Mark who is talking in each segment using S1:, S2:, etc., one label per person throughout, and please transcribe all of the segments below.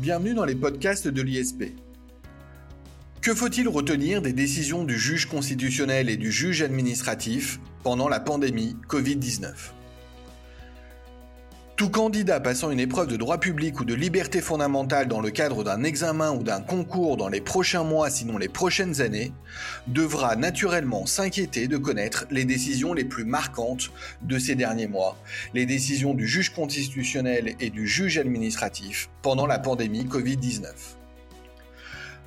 S1: Bienvenue dans les podcasts de l'ISP. Que faut-il retenir des décisions du juge constitutionnel et du juge administratif pendant la pandémie Covid-19 tout candidat passant une épreuve de droit public ou de liberté fondamentale dans le cadre d'un examen ou d'un concours dans les prochains mois, sinon les prochaines années, devra naturellement s'inquiéter de connaître les décisions les plus marquantes de ces derniers mois, les décisions du juge constitutionnel et du juge administratif pendant la pandémie Covid-19.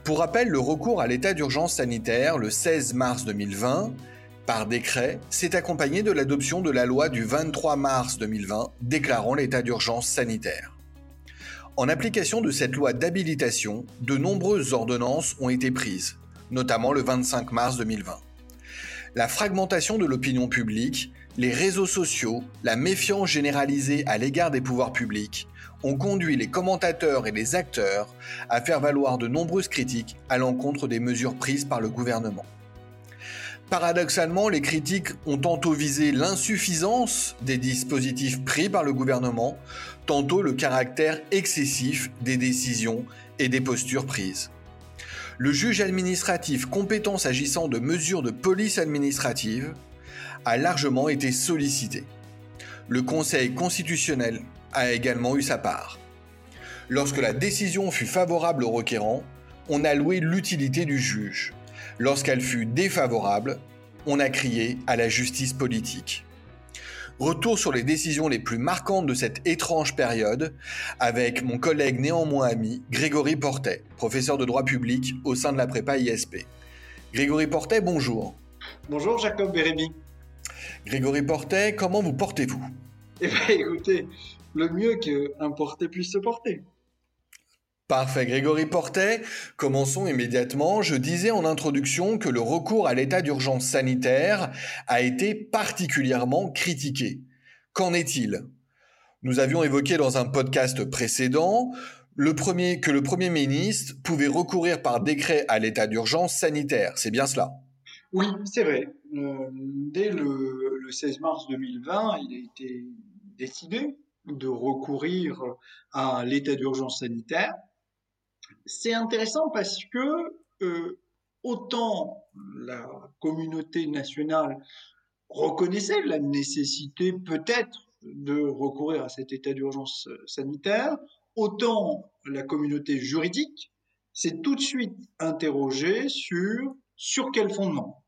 S1: Pour rappel, le recours à l'état d'urgence sanitaire le 16 mars 2020 par décret, s'est accompagné de l'adoption de la loi du 23 mars 2020 déclarant l'état d'urgence sanitaire. En application de cette loi d'habilitation, de nombreuses ordonnances ont été prises, notamment le 25 mars 2020. La fragmentation de l'opinion publique, les réseaux sociaux, la méfiance généralisée à l'égard des pouvoirs publics ont conduit les commentateurs et les acteurs à faire valoir de nombreuses critiques à l'encontre des mesures prises par le gouvernement. Paradoxalement, les critiques ont tantôt visé l'insuffisance des dispositifs pris par le gouvernement, tantôt le caractère excessif des décisions et des postures prises. Le juge administratif compétent s'agissant de mesures de police administrative a largement été sollicité. Le Conseil constitutionnel a également eu sa part. Lorsque la décision fut favorable au requérant, on a loué l'utilité du juge. Lorsqu'elle fut défavorable, on a crié à la justice politique. Retour sur les décisions les plus marquantes de cette étrange période avec mon collègue néanmoins ami Grégory Portet, professeur de droit public au sein de la prépa ISP. Grégory Portet, bonjour.
S2: Bonjour Jacob Bérémy.
S1: Grégory Portet, comment vous portez-vous?
S2: Eh bien écoutez, le mieux qu'un porté puisse se porter.
S1: Parfait, Grégory Portet. Commençons immédiatement. Je disais en introduction que le recours à l'état d'urgence sanitaire a été particulièrement critiqué. Qu'en est-il? Nous avions évoqué dans un podcast précédent que le Premier ministre pouvait recourir par décret à l'état d'urgence sanitaire. C'est bien cela?
S2: Oui, c'est vrai. Euh, dès le 16 mars 2020, il a été décidé de recourir à l'état d'urgence sanitaire c'est intéressant parce que euh, autant la communauté nationale reconnaissait la nécessité peut-être de recourir à cet état d'urgence sanitaire, autant la communauté juridique s'est tout de suite interrogée sur sur quel fondement.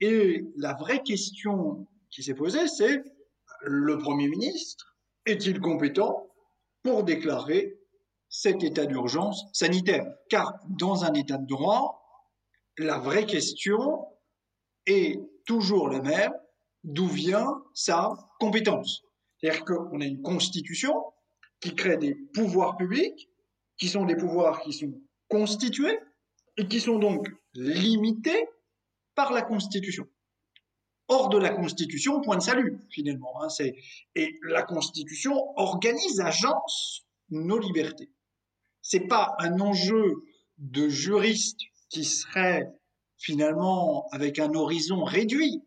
S2: Et la vraie question qui s'est posée, c'est le Premier ministre est-il compétent pour déclarer cet état d'urgence sanitaire. Car dans un état de droit, la vraie question est toujours la même, d'où vient sa compétence. C'est-à-dire qu'on a une constitution qui crée des pouvoirs publics, qui sont des pouvoirs qui sont constitués et qui sont donc limités par la constitution. Hors de la constitution, point de salut, finalement. Hein, et la constitution organise, agence nos libertés c'est pas un enjeu de juriste qui serait finalement avec un horizon réduit.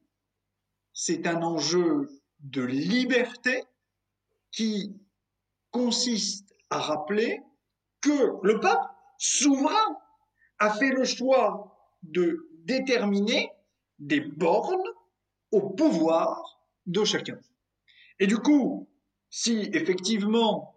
S2: C'est un enjeu de liberté qui consiste à rappeler que le peuple souverain a fait le choix de déterminer des bornes au pouvoir de chacun. Et du coup, si effectivement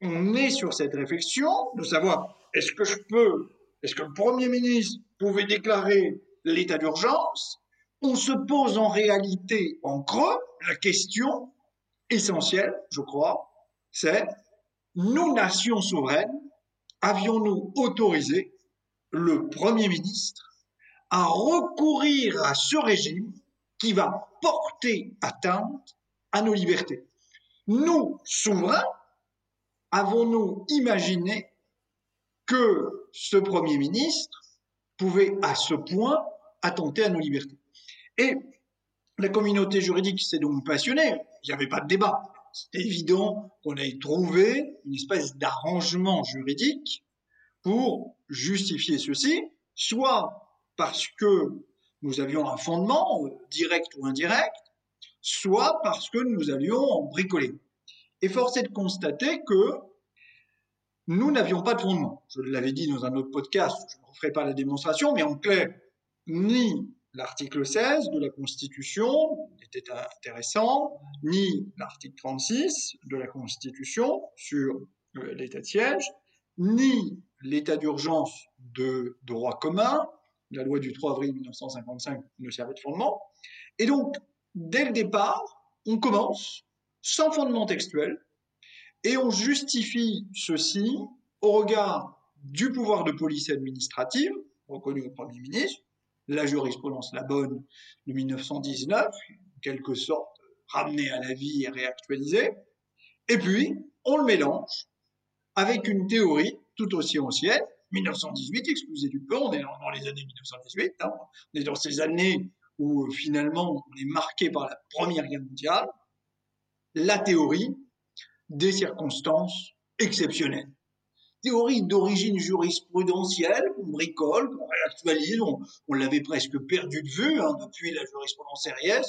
S2: on est sur cette réflexion de savoir est-ce que je peux, est-ce que le Premier ministre pouvait déclarer l'état d'urgence On se pose en réalité en creux la question essentielle, je crois, c'est nous, nations souveraines, avions-nous autorisé le Premier ministre à recourir à ce régime qui va porter atteinte à nos libertés? Nous, souverains, avons-nous imaginé que ce Premier ministre pouvait à ce point attenter à nos libertés? Et la communauté juridique s'est donc passionnée, il n'y avait pas de débat. C'était évident qu'on allait trouver une espèce d'arrangement juridique pour justifier ceci, soit parce que nous avions un fondement, direct ou indirect, soit parce que nous allions bricoler. Et force de constater que nous n'avions pas de fondement. Je l'avais dit dans un autre podcast, je ne referai pas la démonstration, mais en clair, ni l'article 16 de la Constitution était intéressant, ni l'article 36 de la Constitution sur euh, l'état de siège, ni l'état d'urgence de droit commun, la loi du 3 avril 1955 ne servait de fondement. Et donc, dès le départ, on commence sans fondement textuel et on justifie ceci au regard du pouvoir de police administrative reconnu au Premier ministre, la jurisprudence La Bonne de 1919, en quelque sorte ramenée à la vie et réactualisée, et puis on le mélange avec une théorie tout aussi ancienne, 1918, excusez du peu, on est dans les années 1918, hein. on est dans ces années où finalement on est marqué par la Première Guerre mondiale, la théorie des circonstances exceptionnelles. Théorie d'origine jurisprudentielle qu'on bricole, qu'on réactualise, on, l'avait presque perdu de vue hein, depuis la jurisprudence RIS.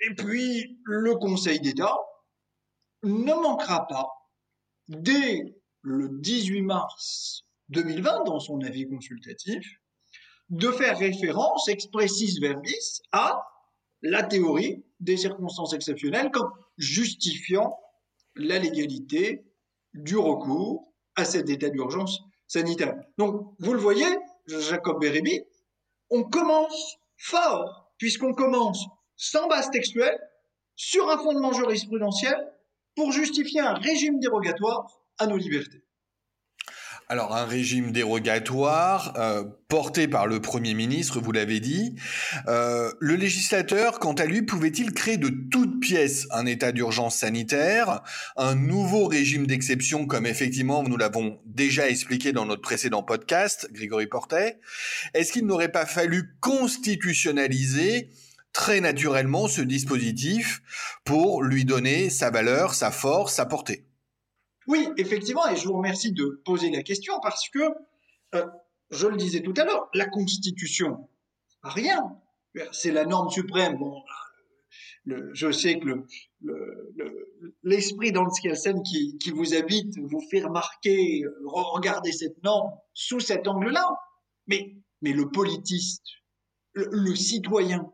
S2: Et puis le Conseil d'État ne manquera pas, dès le 18 mars 2020, dans son avis consultatif, de faire référence expressis verbis à la théorie des circonstances exceptionnelles comme justifiant la légalité du recours à cet état d'urgence sanitaire. Donc, vous le voyez, Jacob Bérébi, on commence fort, puisqu'on commence sans base textuelle, sur un fondement jurisprudentiel, pour justifier un régime dérogatoire à nos libertés.
S1: Alors un régime dérogatoire euh, porté par le Premier ministre, vous l'avez dit. Euh, le législateur, quant à lui, pouvait-il créer de toutes pièces un état d'urgence sanitaire, un nouveau régime d'exception, comme effectivement nous l'avons déjà expliqué dans notre précédent podcast, Grégory Portet? Est-ce qu'il n'aurait pas fallu constitutionnaliser très naturellement ce dispositif pour lui donner sa valeur, sa force, sa portée?
S2: Oui, effectivement, et je vous remercie de poser la question parce que, euh, je le disais tout à l'heure, la Constitution, rien. C'est la norme suprême. Je sais que l'esprit le, le qui, qui vous habite vous fait remarquer, regarder cette norme sous cet angle-là. Mais, mais le politiste, le citoyen,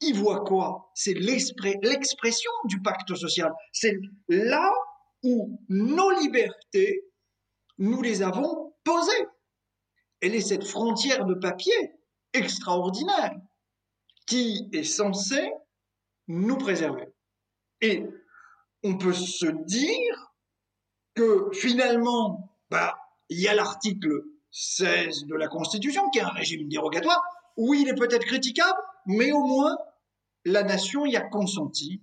S2: il voit quoi? C'est l'expression du pacte social. C'est là où nos libertés, nous les avons posées. Elle est cette frontière de papier extraordinaire qui est censée nous préserver. Et on peut se dire que finalement, bah, il y a l'article 16 de la Constitution qui est un régime dérogatoire. Oui, il est peut-être critiquable, mais au moins la nation y a consenti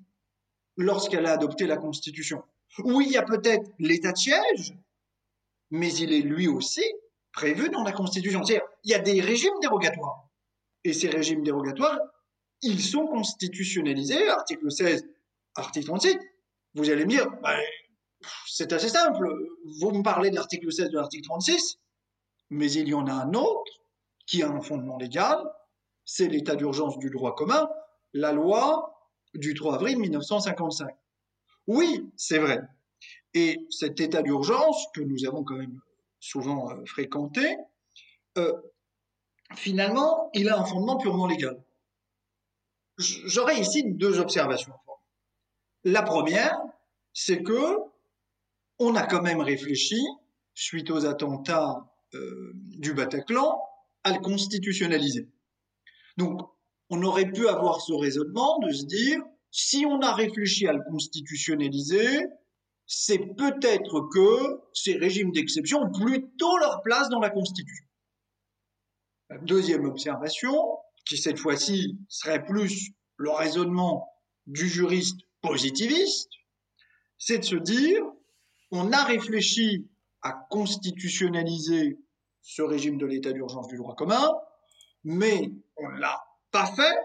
S2: lorsqu'elle a adopté la Constitution. Oui, il y a peut-être l'état de siège, mais il est lui aussi prévu dans la Constitution. C'est-à-dire, il y a des régimes dérogatoires. Et ces régimes dérogatoires, ils sont constitutionnalisés, article 16, article 36. Vous allez me dire, bah, c'est assez simple. Vous me parlez de l'article 16 de l'article 36, mais il y en a un autre qui a un fondement légal, c'est l'état d'urgence du droit commun, la loi du 3 avril 1955. Oui, c'est vrai. Et cet état d'urgence, que nous avons quand même souvent euh, fréquenté, euh, finalement, il a un fondement purement légal. J'aurais ici deux observations. La première, c'est que on a quand même réfléchi, suite aux attentats euh, du Bataclan, à le constitutionnaliser. Donc, on aurait pu avoir ce raisonnement de se dire, si on a réfléchi à le constitutionnaliser, c'est peut-être que ces régimes d'exception ont plutôt leur place dans la Constitution. La deuxième observation, qui cette fois-ci serait plus le raisonnement du juriste positiviste, c'est de se dire, on a réfléchi à constitutionnaliser ce régime de l'état d'urgence du droit commun, mais on ne l'a pas fait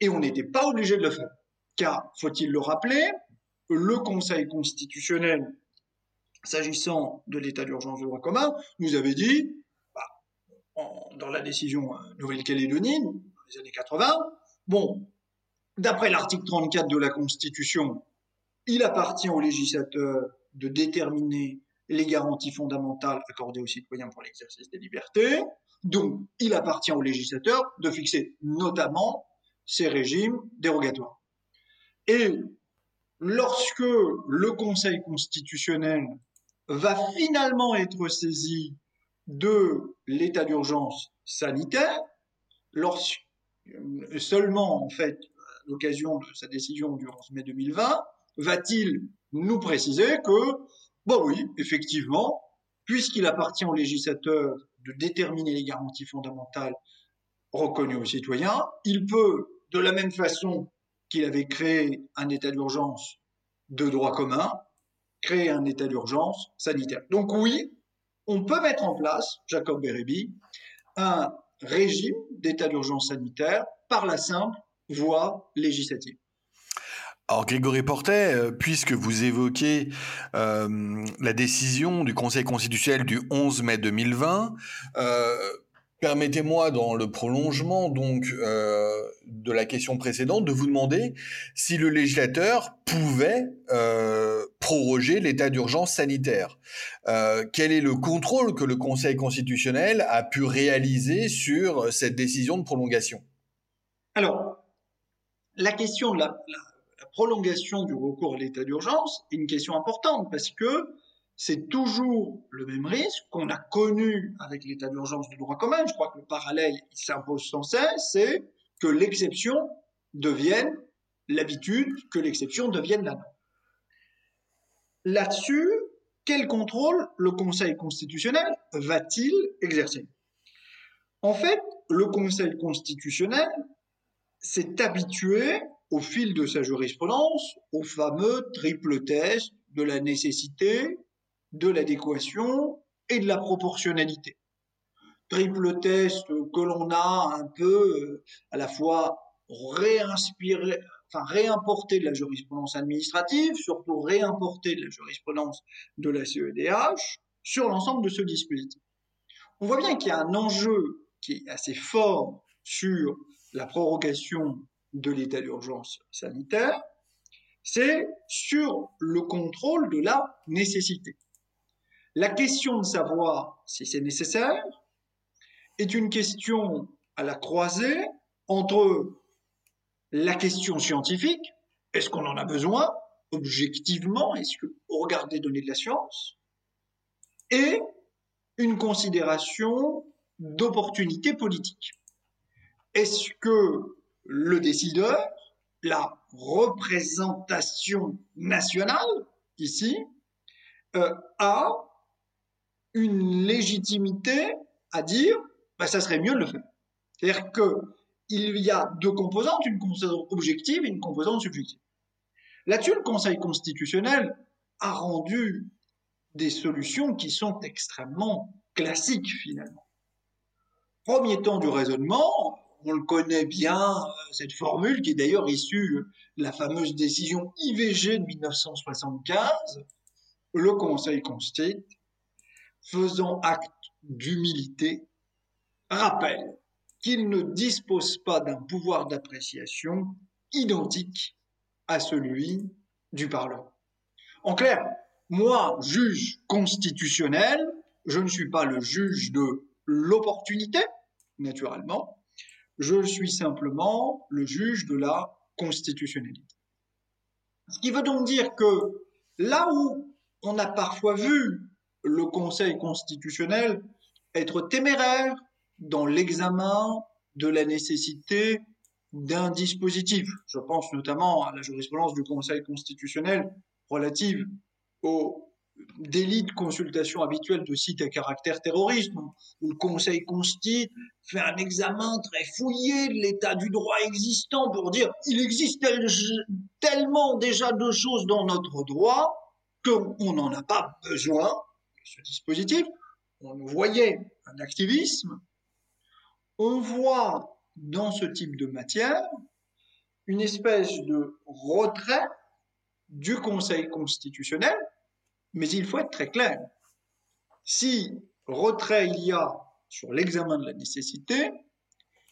S2: et on n'était pas obligé de le faire car, faut-il le rappeler, le Conseil constitutionnel, s'agissant de l'état d'urgence du droit commun, nous avait dit, bah, dans la décision euh, Nouvelle-Calédonie, dans les années 80, bon, d'après l'article 34 de la Constitution, il appartient au législateur de déterminer les garanties fondamentales accordées aux citoyens pour l'exercice des libertés. Donc, il appartient au législateur de fixer notamment ces régimes dérogatoires. Et lorsque le Conseil constitutionnel va finalement être saisi de l'état d'urgence sanitaire, lorsque seulement en fait à l'occasion de sa décision du 11 mai 2020, va-t-il nous préciser que, bon oui, effectivement, puisqu'il appartient au législateur de déterminer les garanties fondamentales reconnues aux citoyens, il peut, de la même façon qu'il avait créé un état d'urgence de droit commun, créer un état d'urgence sanitaire. Donc oui, on peut mettre en place, Jacob Bérébi, un régime d'état d'urgence sanitaire par la simple voie législative.
S1: Alors Grégory Portet, euh, puisque vous évoquez euh, la décision du Conseil constitutionnel du 11 mai 2020, euh, permettez-moi dans le prolongement donc de la question précédente de vous demander si le législateur pouvait proroger l'état d'urgence sanitaire. quel est le contrôle que le Conseil constitutionnel a pu réaliser sur cette décision de prolongation?
S2: Alors, la question de la prolongation du recours à l'état d'urgence est une question importante parce que c'est toujours le même risque qu'on a connu avec l'état d'urgence du droit commun. Je crois que le parallèle s'impose sans cesse, c'est que l'exception devienne l'habitude, que l'exception devienne la norme. Là-dessus, quel contrôle le Conseil constitutionnel va-t-il exercer? En fait, le Conseil constitutionnel s'est habitué au fil de sa jurisprudence au fameux triple test de la nécessité, de l'adéquation et de la proportionnalité. Triple test que l'on a un peu euh, à la fois réimporté de la jurisprudence administrative, surtout réimporté de la jurisprudence de la CEDH sur l'ensemble de ce dispositif. On voit bien qu'il y a un enjeu qui est assez fort sur la prorogation de l'état d'urgence sanitaire, c'est sur le contrôle de la nécessité. La question de savoir si c'est nécessaire est une question à la croisée entre la question scientifique, est-ce qu'on en a besoin objectivement, est-ce que au regard données de la science, et une considération d'opportunité politique. Est-ce que le décideur, la représentation nationale, ici, euh, a une légitimité à dire, bah, ça serait mieux de le faire. C'est-à-dire qu'il y a deux composantes, une composante objective et une composante subjective. Là-dessus, le Conseil constitutionnel a rendu des solutions qui sont extrêmement classiques finalement. Premier temps du raisonnement, on le connaît bien, euh, cette formule qui est d'ailleurs issue de la fameuse décision IVG de 1975, le Conseil constitue, faisant acte d'humilité, rappelle qu'il ne dispose pas d'un pouvoir d'appréciation identique à celui du Parlement. En clair, moi, juge constitutionnel, je ne suis pas le juge de l'opportunité, naturellement, je suis simplement le juge de la constitutionnalité. Ce qui veut donc dire que là où on a parfois vu le Conseil constitutionnel être téméraire dans l'examen de la nécessité d'un dispositif, je pense notamment à la jurisprudence du Conseil constitutionnel relative au délit de consultation habituelle de sites à caractère terroriste, où le Conseil constitue fait un examen très fouillé de l'état du droit existant pour dire il existe tellement déjà de choses dans notre droit qu'on n'en a pas besoin ce dispositif. On voyait un activisme. On voit dans ce type de matière une espèce de retrait du Conseil constitutionnel mais il faut être très clair. Si retrait il y a sur l'examen de la nécessité,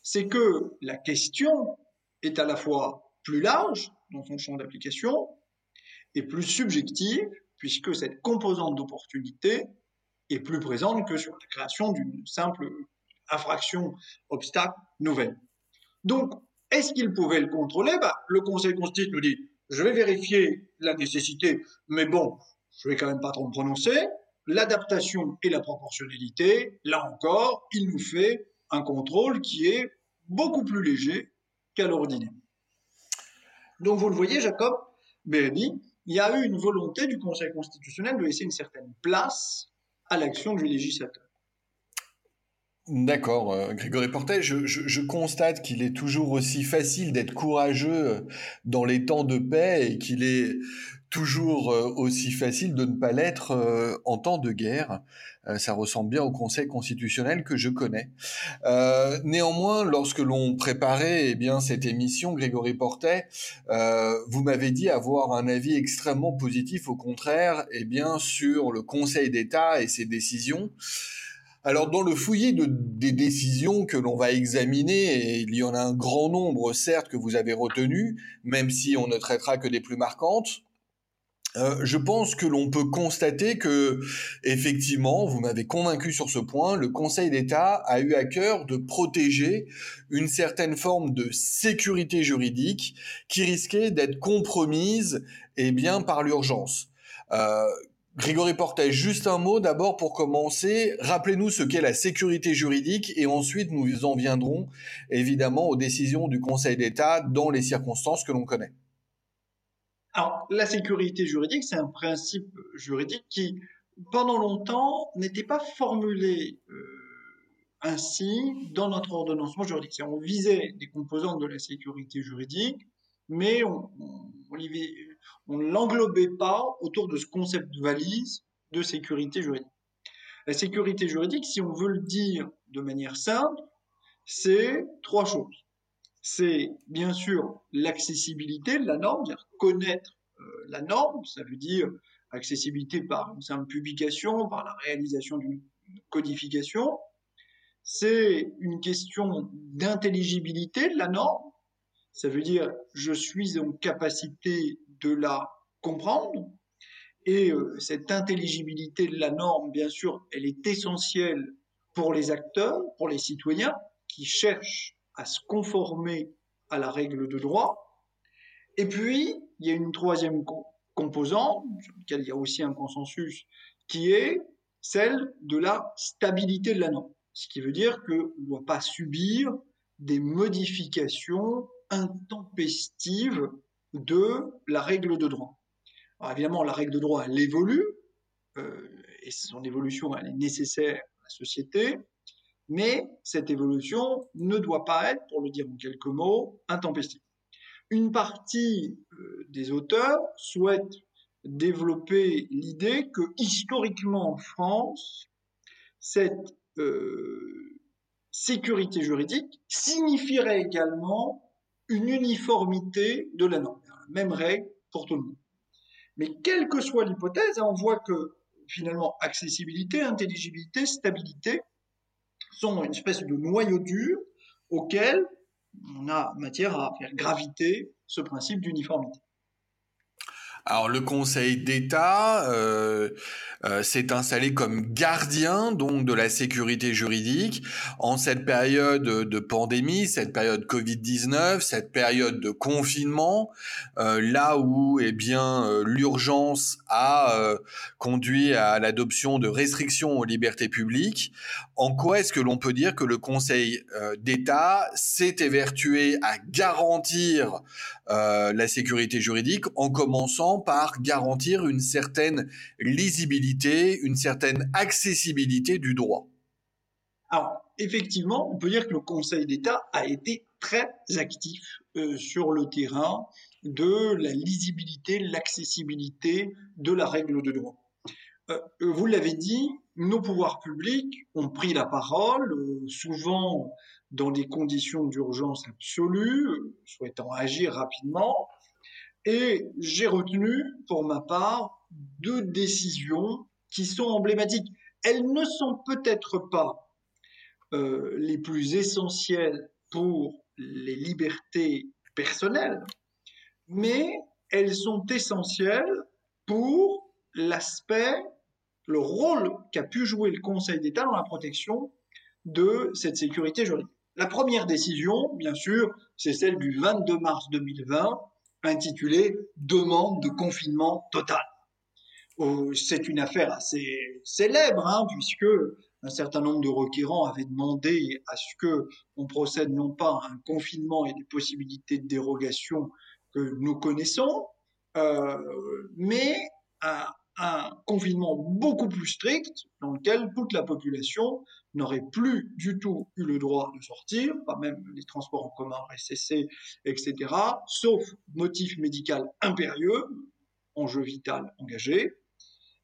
S2: c'est que la question est à la fois plus large dans son champ d'application et plus subjective puisque cette composante d'opportunité est plus présente que sur la création d'une simple infraction, obstacle nouvelle. Donc, est-ce qu'il pouvait le contrôler? Bah, Le Conseil constitutionnel nous dit, je vais vérifier la nécessité, mais bon, je vais quand même pas trop me prononcer. L'adaptation et la proportionnalité, là encore, il nous fait un contrôle qui est beaucoup plus léger qu'à l'ordinaire. Donc vous le voyez, Jacob Bérébi, il y a eu une volonté du Conseil constitutionnel de laisser une certaine place à l'action du législateur.
S1: D'accord, euh, Grégory Portet, je, constate qu'il est toujours aussi facile d'être courageux dans les temps de paix et qu'il est toujours euh, aussi facile de ne pas l'être en temps de guerre. ça ressemble bien au Conseil constitutionnel que je connais. néanmoins, lorsque l'on préparait eh bien cette émission, Grégory Portet, vous m'avez dit avoir un avis extrêmement positif, au contraire, eh bien sur le Conseil d'État et ses décisions. Alors dans le fouillis des décisions que l'on va examiner, il y en a un grand nombre certes que vous avez retenu, même si on ne traitera que des plus marquantes, euh, je pense que l'on peut constater que, effectivement, vous m'avez convaincu sur ce point, le Conseil d'État a eu à cœur de protéger une certaine forme de sécurité juridique qui risquait d'être compromise, eh bien, par l'urgence. Euh, Grégory juste un mot d'abord pour commencer. Rappelez-nous ce qu'est la sécurité juridique et ensuite nous en viendrons évidemment aux décisions du Conseil d'État dans les circonstances que l'on connaît.
S2: Alors, la sécurité juridique, c'est un principe juridique qui, pendant longtemps, n'était pas formulé euh, ainsi dans notre ordonnancement juridique. On visait des composantes de la sécurité juridique, mais on, ne l'englobait pas autour de ce concept de valise de sécurité juridique. La sécurité juridique, si on veut le dire de manière simple, c'est trois choses. C'est bien sûr l'accessibilité de la norme, c'est-à-dire connaître euh, la norme, ça veut dire accessibilité par une simple publication, par la réalisation d'une codification. C'est une question d'intelligibilité de la norme, ça veut dire je suis en capacité de la comprendre. Et euh, cette intelligibilité de la norme, bien sûr, elle est essentielle pour les acteurs, pour les citoyens qui cherchent à se conformer à la règle de droit. Et puis, il y a une troisième composante, sur laquelle il y a aussi un consensus, qui est celle de la stabilité de la norme. Ce qui veut dire qu'on ne doit pas subir des modifications intempestive de la règle de droit. Alors évidemment, la règle de droit, elle évolue, euh, et son évolution, elle est nécessaire à la société, mais cette évolution ne doit pas être, pour le dire en quelques mots, intempestive. Une partie euh, des auteurs souhaite développer l'idée que historiquement en France, cette euh, sécurité juridique signifierait également une uniformité de la norme, même règle pour tout le monde. Mais quelle que soit l'hypothèse, on voit que finalement accessibilité, intelligibilité, stabilité sont une espèce de noyau dur auquel on a matière à faire graviter ce principe d'uniformité.
S1: Alors le Conseil d'État euh, euh, s'est installé comme gardien donc de la sécurité juridique en cette période de pandémie, cette période Covid-19, cette période de confinement, euh, là où eh bien euh, l'urgence a euh, conduit à l'adoption de restrictions aux libertés publiques. En quoi est-ce que l'on peut dire que le Conseil d'État s'est évertué à garantir la sécurité juridique en commençant par garantir une certaine lisibilité, une certaine accessibilité du droit.
S2: Alors, effectivement, on peut dire que le Conseil d'État a été très actif euh, sur le terrain de la lisibilité, l'accessibilité de la règle de droit. Euh, vous l'avez dit, nos pouvoirs publics ont pris la parole, euh, souvent dans des conditions d'urgence absolue, souhaitant agir rapidement, et j'ai retenu, pour ma part, deux décisions qui sont emblématiques. Elles ne sont peut-être pas euh, les plus essentielles pour les libertés personnelles, mais elles sont essentielles pour l'aspect, le rôle qu'a pu jouer le Conseil d'État dans la protection de cette sécurité juridique. La première décision, bien sûr, c'est celle du 22 mars 2020, intitulée Demande de confinement total. Euh, c'est une affaire assez célèbre, hein, puisque un certain nombre de requérants avaient demandé à ce que on procède non pas à un confinement et des possibilités de dérogation que nous connaissons, euh, mais à un confinement beaucoup plus strict dans lequel toute la population n'aurait plus du tout eu le droit de sortir, pas même les transports en commun RSCC, etc., sauf motif médical impérieux, enjeu vital engagé.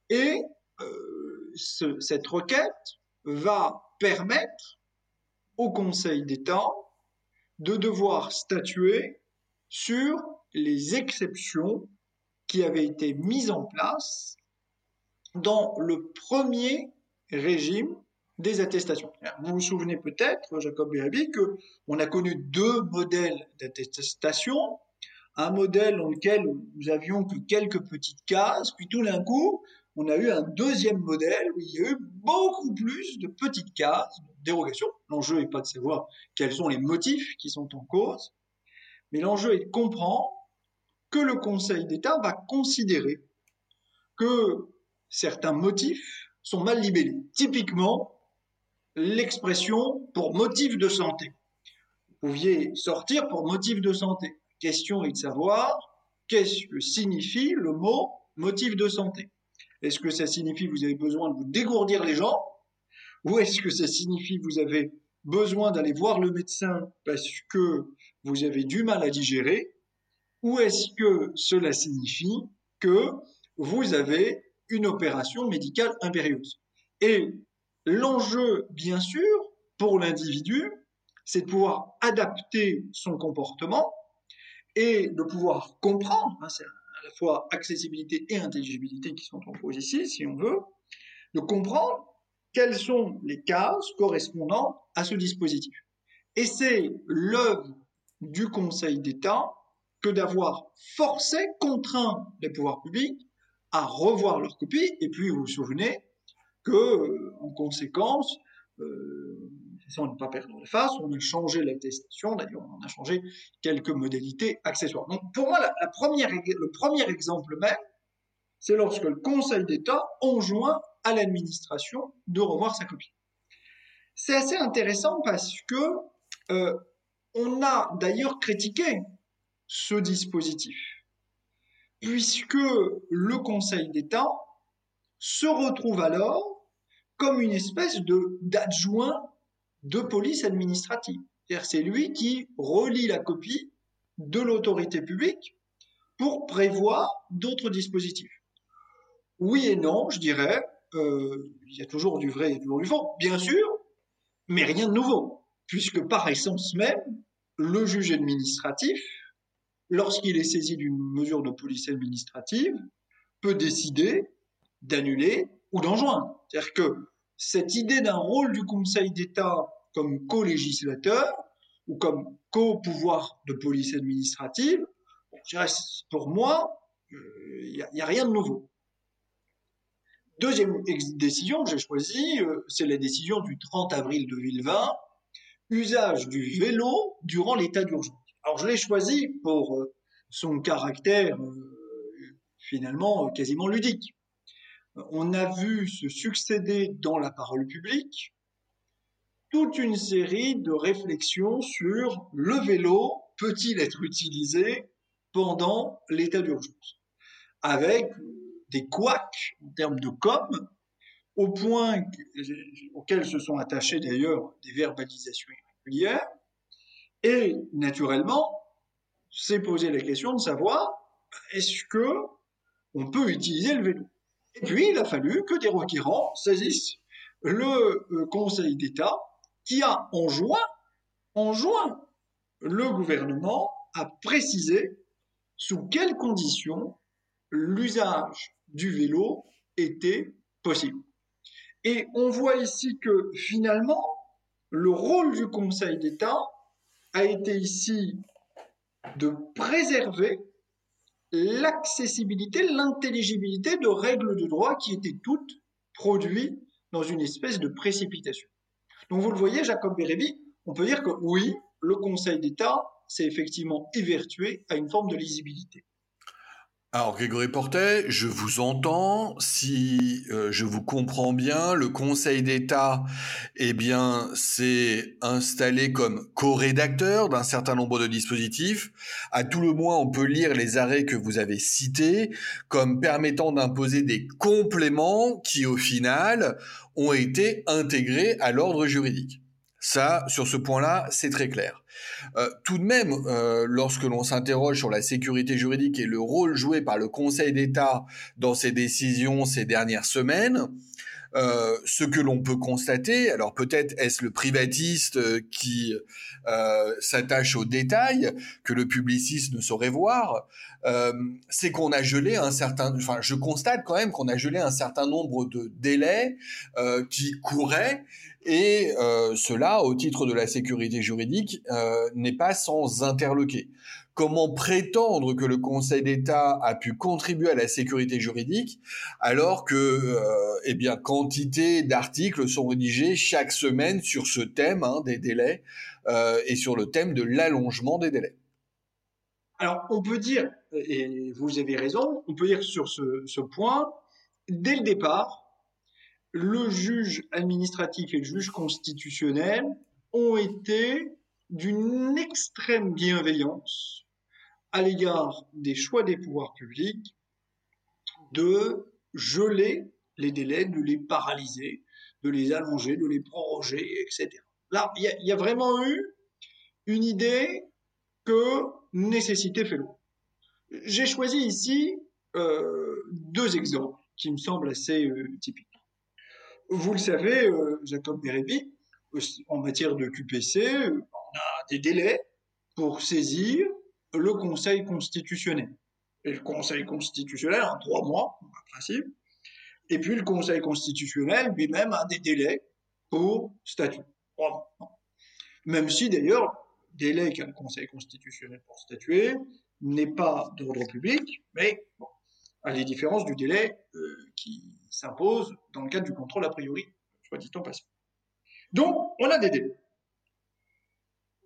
S2: Et euh, ce, cette requête va permettre au Conseil d'État de devoir statuer sur les exceptions qui avaient été mises en place dans le premier régime des attestations. Vous vous souvenez peut-être, Jacob Bérabi, que on a connu deux modèles d'attestation. Un modèle dans lequel nous avions que quelques petites cases, puis tout d'un coup, on a eu un deuxième modèle où il y a eu beaucoup plus de petites cases, de dérogations. L'enjeu n'est pas de savoir quels sont les motifs qui sont en cause, mais l'enjeu est de comprendre que le Conseil d'État va considérer que certains motifs sont mal libellés. Typiquement, l'expression pour motif de santé. Vous pouviez sortir pour motif de santé. question est de savoir qu'est-ce que signifie le mot motif de santé. Est-ce que ça signifie vous avez besoin de vous dégourdir les jambes Ou est-ce que ça signifie vous avez besoin d'aller voir le médecin parce que vous avez du mal à digérer Ou est-ce que cela signifie que vous avez une opération médicale impérieuse? Et l'enjeu, bien sûr, pour l'individu, c'est de pouvoir adapter son comportement et de pouvoir comprendre, hein, la fois accessibilité et intelligibilité qui sont en cause ici, si on veut, de comprendre quelles sont les cases correspondant à ce dispositif. Et c'est l'œuvre du Conseil d'État que d'avoir forcé, contraint les pouvoirs publics à revoir leur copie. Et puis, vous vous souvenez que, en conséquence, euh, ne pas perdre de face, on a changé l'attestation, d'ailleurs on a changé quelques modalités accessoires. Donc pour moi, la, le premier exemple même, c'est lorsque le Conseil d'État enjoint à l'administration de revoir sa copie. C'est assez intéressant parce que euh, on a d'ailleurs critiqué ce dispositif, puisque le Conseil d'État se retrouve alors comme une espèce d'adjoint de police administrative. C'est lui qui relie la copie de l'autorité publique pour prévoir d'autres dispositifs. Oui et non, je dirais, euh, il y a toujours du vrai et toujours du faux, bien sûr, mais rien de nouveau, puisque par essence même, le juge administratif, lorsqu'il est saisi d'une mesure de police administrative, peut décider d'annuler ou d'enjoindre. C'est-à-dire que cette idée d'un rôle du Conseil d'État comme co-législateur ou comme co-pouvoir de police administrative, pour moi, il euh, n'y a, rien de nouveau. Deuxième décision que j'ai choisie, euh, c'est la décision du 30 avril 2020, usage du vélo durant l'état d'urgence. Alors je l'ai choisi pour euh, son caractère finalement quasiment ludique. On a vu se succéder dans la parole publique toute une série de réflexions sur le vélo peut-il être utilisé pendant l'état d'urgence, avec des couacs en termes de com, au point auquel se sont attachés d'ailleurs des verbalisations irrégulières, et naturellement, s'est posé la question de savoir est-ce que on peut utiliser le vélo? Et puis, il a fallu que des requérants saisissent le euh, Conseil d'État qui a enjoint, enjoint le gouvernement à préciser sous quelles conditions l'usage du vélo était possible. Et on voit ici que finalement, le rôle du Conseil d'État a été ici de préserver l'accessibilité, l'intelligibilité de règles de droit qui étaient toutes produites dans une espèce de précipitation. Donc vous le voyez, Jacob Bérébi, on peut dire que oui, le Conseil d'État s'est effectivement évertué à une forme de lisibilité.
S1: Alors Grégory Portet, je vous entends. Si euh, je vous comprends bien, le Conseil d'État, eh bien, s'est installé comme co-rédacteur d'un certain nombre de dispositifs. À tout le moins, on peut lire les arrêts que vous avez cités comme permettant d'imposer des compléments qui, au final, ont été intégrés à l'ordre juridique. Ça, sur ce point-là, c'est très clair. Euh, tout de même, euh, lorsque l'on s'interroge sur la sécurité juridique et le rôle joué par le Conseil d'État dans ses décisions ces dernières semaines, euh, ce que l'on peut constater, alors peut-être est-ce le privatiste qui s'attache aux détails que le publiciste ne saurait voir, c'est qu'on a gelé un certain, enfin je constate quand même qu'on a gelé un certain nombre de délais qui couraient et euh, cela, au titre de la sécurité juridique, euh, n'est pas sans interloquer. Comment prétendre que le Conseil d'État a pu contribuer à la sécurité juridique alors que, euh, eh bien, quantité d'articles sont rédigés chaque semaine sur ce thème hein, des délais et sur le thème de l'allongement des délais?
S2: Alors, on peut dire, et vous avez raison, on peut dire sur ce, ce point, dès le départ, le juge administratif et le juge constitutionnel ont été d'une extrême bienveillance à l'égard des choix des pouvoirs publics de geler les délais, de les paralyser, de les allonger, de les proroger, etc. Là, il y, a vraiment eu une idée que nécessité fait loi. J'ai choisi ici euh, deux exemples qui me semblent assez euh, typiques. Vous le savez, euh, Jacob Bérébi, en matière de QPC, on a des délais pour saisir le Conseil constitutionnel. Et le Conseil constitutionnel a trois mois, en principe. Et puis le Conseil constitutionnel lui-même a des délais pour statuer. Trois mois. Même si d'ailleurs, délai qu'a le Conseil constitutionnel pour statuer n'est pas d'ordre public, mais bon, à la différence du délai euh, qui s'impose dans le cadre du contrôle a priori, soit dit en passant. Donc, on a des délais.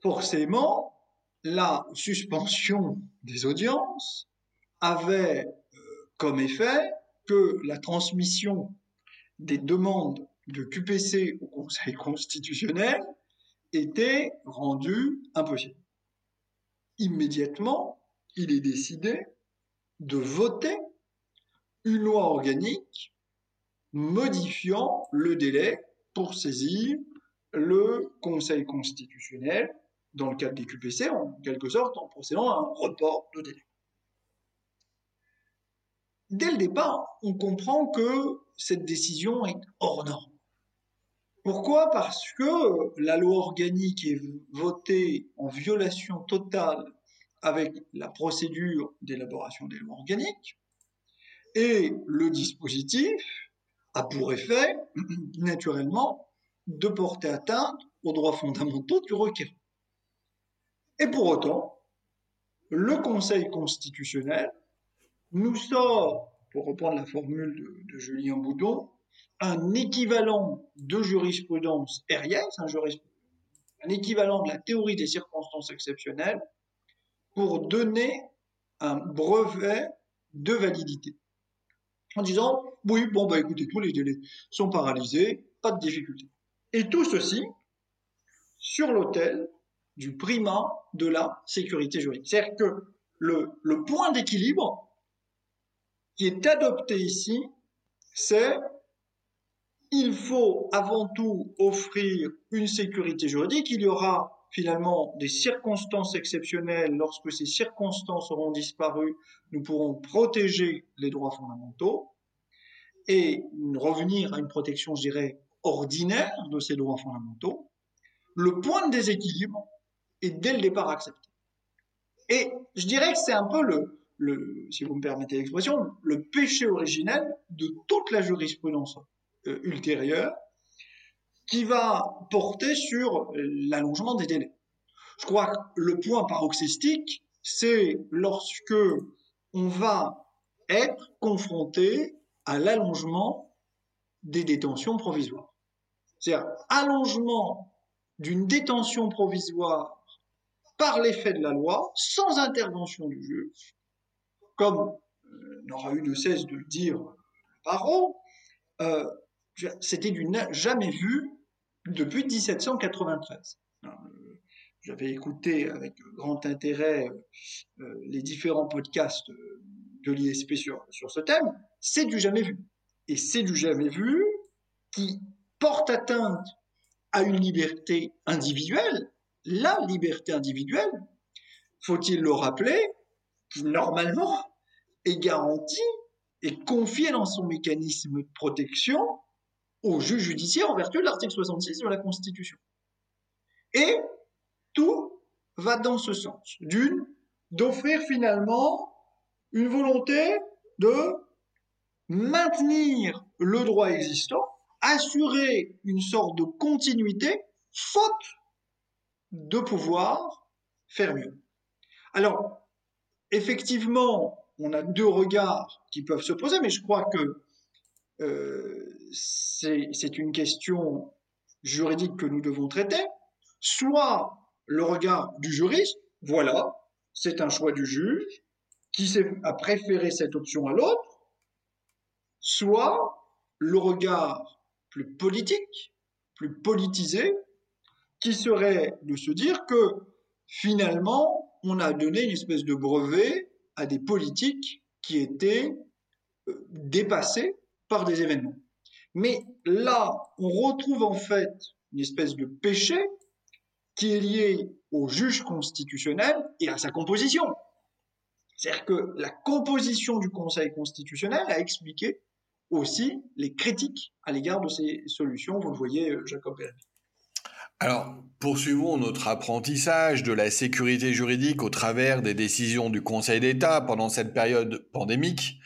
S2: Forcément, la suspension des audiences avait euh, comme effet que la transmission des demandes de QPC au Conseil constitutionnel était rendue impossible. Immédiatement, il est décidé de voter une loi organique modifiant le délai pour saisir le Conseil constitutionnel dans le cadre des QPC, en quelque sorte en procédant à un report de délai. Dès le départ, on comprend que cette décision est hors norme. Pourquoi? Parce que la loi organique est votée en violation totale avec la procédure d'élaboration des lois organiques, et le dispositif a pour effet, naturellement, de porter atteinte aux droits fondamentaux du requérant. Et pour autant, le Conseil constitutionnel nous sort, pour reprendre la formule de, Julien Boudon, un équivalent de jurisprudence RIS, un, un équivalent de la théorie des circonstances exceptionnelles, pour donner un brevet de validité en disant oui, bon, bah écoutez, tous les délais sont paralysés, pas de difficulté. Et tout ceci sur l'autel du primat de la sécurité juridique. C'est-à-dire que le, le point d'équilibre qui est adopté ici, c'est il faut avant tout offrir une sécurité juridique. Il y aura finalement des circonstances exceptionnelles, lorsque ces circonstances auront disparu, nous pourrons protéger les droits fondamentaux et revenir à une protection, je dirais, ordinaire de ces droits fondamentaux. Le point de déséquilibre est dès le départ accepté. Et je dirais que c'est un peu le, si vous me permettez l'expression, le péché originel de toute la jurisprudence euh, ultérieure, qui va porter sur l'allongement des délais. Je crois que le point paroxystique, c'est lorsque on va être confronté à l'allongement des détentions provisoires. C'est-à-dire allongement d'une détention provisoire par l'effet de la loi, sans intervention du juge, comme euh, n'aura eu de cesse de le dire le barreau, euh, c'était du jamais vu depuis 1793. J'avais écouté avec grand intérêt euh, les différents podcasts de l'ISP sur, sur ce thème. C'est du jamais vu. Et c'est du jamais vu qui porte atteinte à une liberté individuelle, la liberté individuelle, faut-il le rappeler, qui normalement est garantie et confiée dans son mécanisme de protection au juge judiciaire en vertu de l'article 66 de la Constitution. Et tout va dans ce sens. D'une, d'offrir finalement une volonté de maintenir le droit existant, assurer une sorte de continuité, faute de pouvoir faire mieux. Alors, effectivement, on a deux regards qui peuvent se poser, mais je crois que euh, c'est une question juridique que nous devons traiter. Soit le regard du juriste, voilà, c'est un choix du juge qui a préféré cette option à l'autre, soit le regard plus politique, plus politisé, qui serait de se dire que finalement, on a donné une espèce de brevet à des politiques qui étaient euh, dépassées par des événements. Mais là, on retrouve en fait une espèce de péché qui est lié au juge constitutionnel et à sa composition. C'est-à-dire que la composition du Conseil constitutionnel a expliqué aussi les critiques à l'égard de ces solutions. Vous le voyez, euh, Jacob Bellamy.
S1: Alors, poursuivons notre apprentissage de la sécurité juridique au travers des décisions du Conseil d'État pendant cette période pandémique.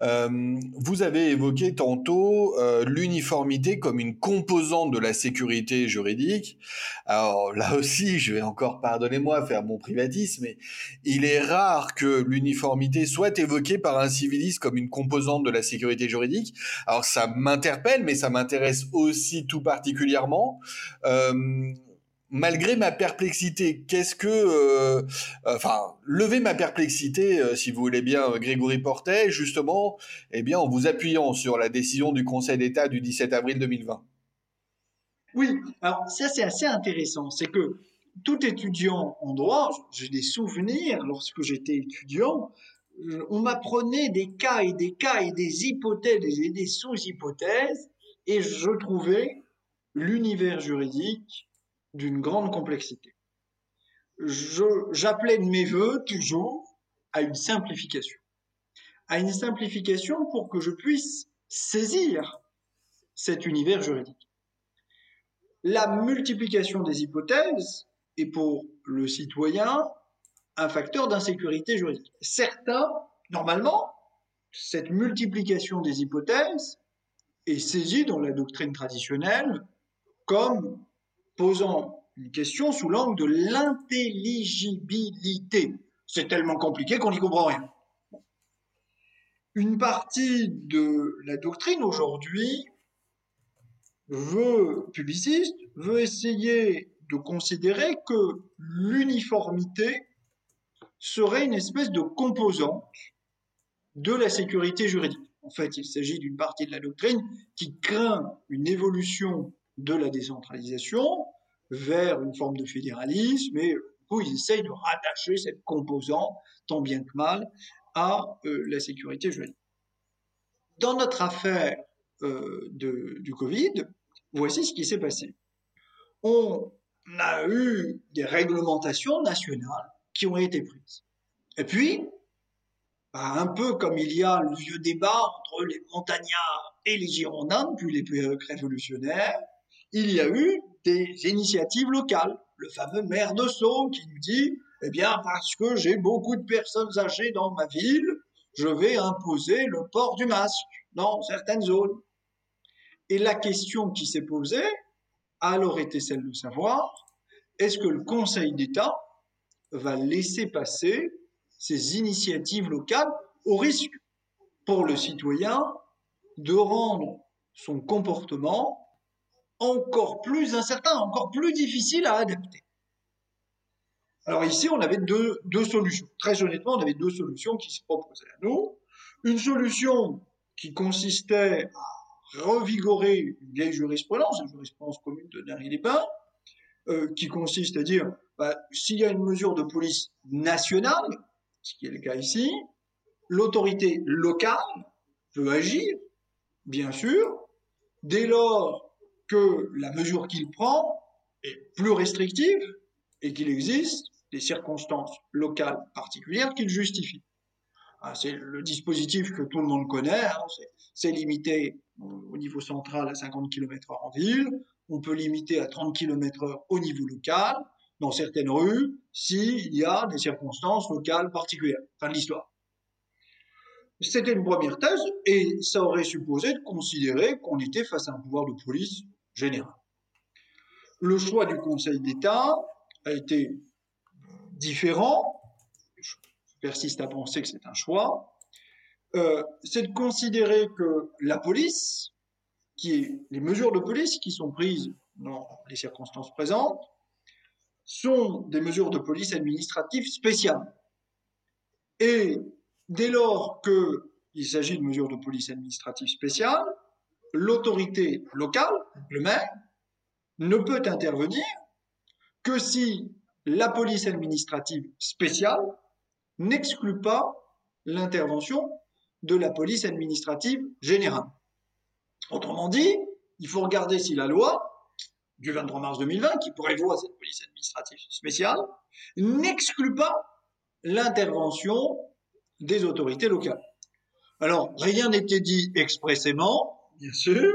S1: Euh, vous avez évoqué tantôt euh, l'uniformité comme une composante de la sécurité juridique. Alors là aussi, je vais encore, pardonnez-moi, faire mon privatisme, mais il est rare que l'uniformité soit évoquée par un civiliste comme une composante de la sécurité juridique. Alors ça m'interpelle, mais ça m'intéresse aussi tout particulièrement. Euh, malgré ma perplexité, qu'est-ce que, euh, enfin, lever ma perplexité, euh, si vous voulez bien, euh, Grégory Portet, justement, eh bien, en vous appuyant sur la décision du Conseil d'État du 17 avril 2020.
S2: Oui, alors ça c'est assez intéressant, c'est que tout étudiant en droit, j'ai des souvenirs lorsque j'étais étudiant, on m'apprenait des cas et des cas et des hypothèses et des sous-hypothèses, et je trouvais l'univers juridique d'une grande complexité. J'appelais de mes voeux toujours à une simplification. À une simplification pour que je puisse saisir cet univers juridique. La multiplication des hypothèses est pour le citoyen un facteur d'insécurité juridique. Certains, normalement, cette multiplication des hypothèses est saisie dans la doctrine traditionnelle comme posant une question sous l'angle de l'intelligibilité. C'est tellement compliqué qu'on n'y comprend rien. Une partie de la doctrine aujourd'hui veut, publiciste, veut essayer de considérer que l'uniformité serait une espèce de composante de la sécurité juridique. En fait, il s'agit d'une partie de la doctrine qui craint une évolution de la décentralisation vers une forme de fédéralisme et où ils essayent de rattacher cette composante, tant bien que mal, à euh, la sécurité juridique. Dans notre affaire euh, de, du Covid, voici ce qui s'est passé. On a eu des réglementations nationales qui ont été prises. Et puis, bah, un peu comme il y a le vieux débat entre les montagnards et les girondins depuis les révolutionnaires, il y a eu des initiatives locales. Le fameux maire de Sceaux qui nous dit, eh bien, parce que j'ai beaucoup de personnes âgées dans ma ville, je vais imposer le port du masque dans certaines zones. Et la question qui s'est posée a alors été celle de savoir, est-ce que le Conseil d'État va laisser passer ces initiatives locales au risque pour le citoyen de rendre son comportement encore plus incertain, encore plus difficile à adapter. Alors ici, on avait deux, solutions. Très honnêtement, on avait deux solutions qui se proposaient à nous. Une solution qui consistait à revigorer une vieille jurisprudence, la jurisprudence commune de Nary-les-Pins, euh, qui consiste à dire, bah, s'il y a une mesure de police nationale, ce qui est le cas ici, l'autorité locale peut agir, bien sûr, dès lors que la mesure qu'il prend est plus restrictive et qu'il existe des circonstances locales particulières qu'il justifie. Ah, c'est le dispositif que tout le monde connaît, hein, c'est limité au niveau central à 50 km/h en ville, on peut limiter à 30 km/h au niveau local, dans certaines rues, s'il y a des circonstances locales particulières. Fin de l'histoire. C'était une première thèse et ça aurait supposé de considérer qu'on était face à un pouvoir de police général. Le choix du Conseil d'État a été différent. Je persiste à penser que c'est un choix. Euh, c'est de considérer que la police, qui est les mesures de police qui sont prises dans les circonstances présentes, sont des mesures de police administratives spéciales. Et dès lors qu'il s'agit de mesures de police administratives spéciales, l'autorité locale, le maire, ne peut intervenir que si la police administrative spéciale n'exclut pas l'intervention de la police administrative générale. Autrement dit, il faut regarder si la loi du 23 mars 2020, qui prévoit cette police administrative spéciale, n'exclut pas l'intervention des autorités locales. Alors, rien n'était dit expressément, bien sûr,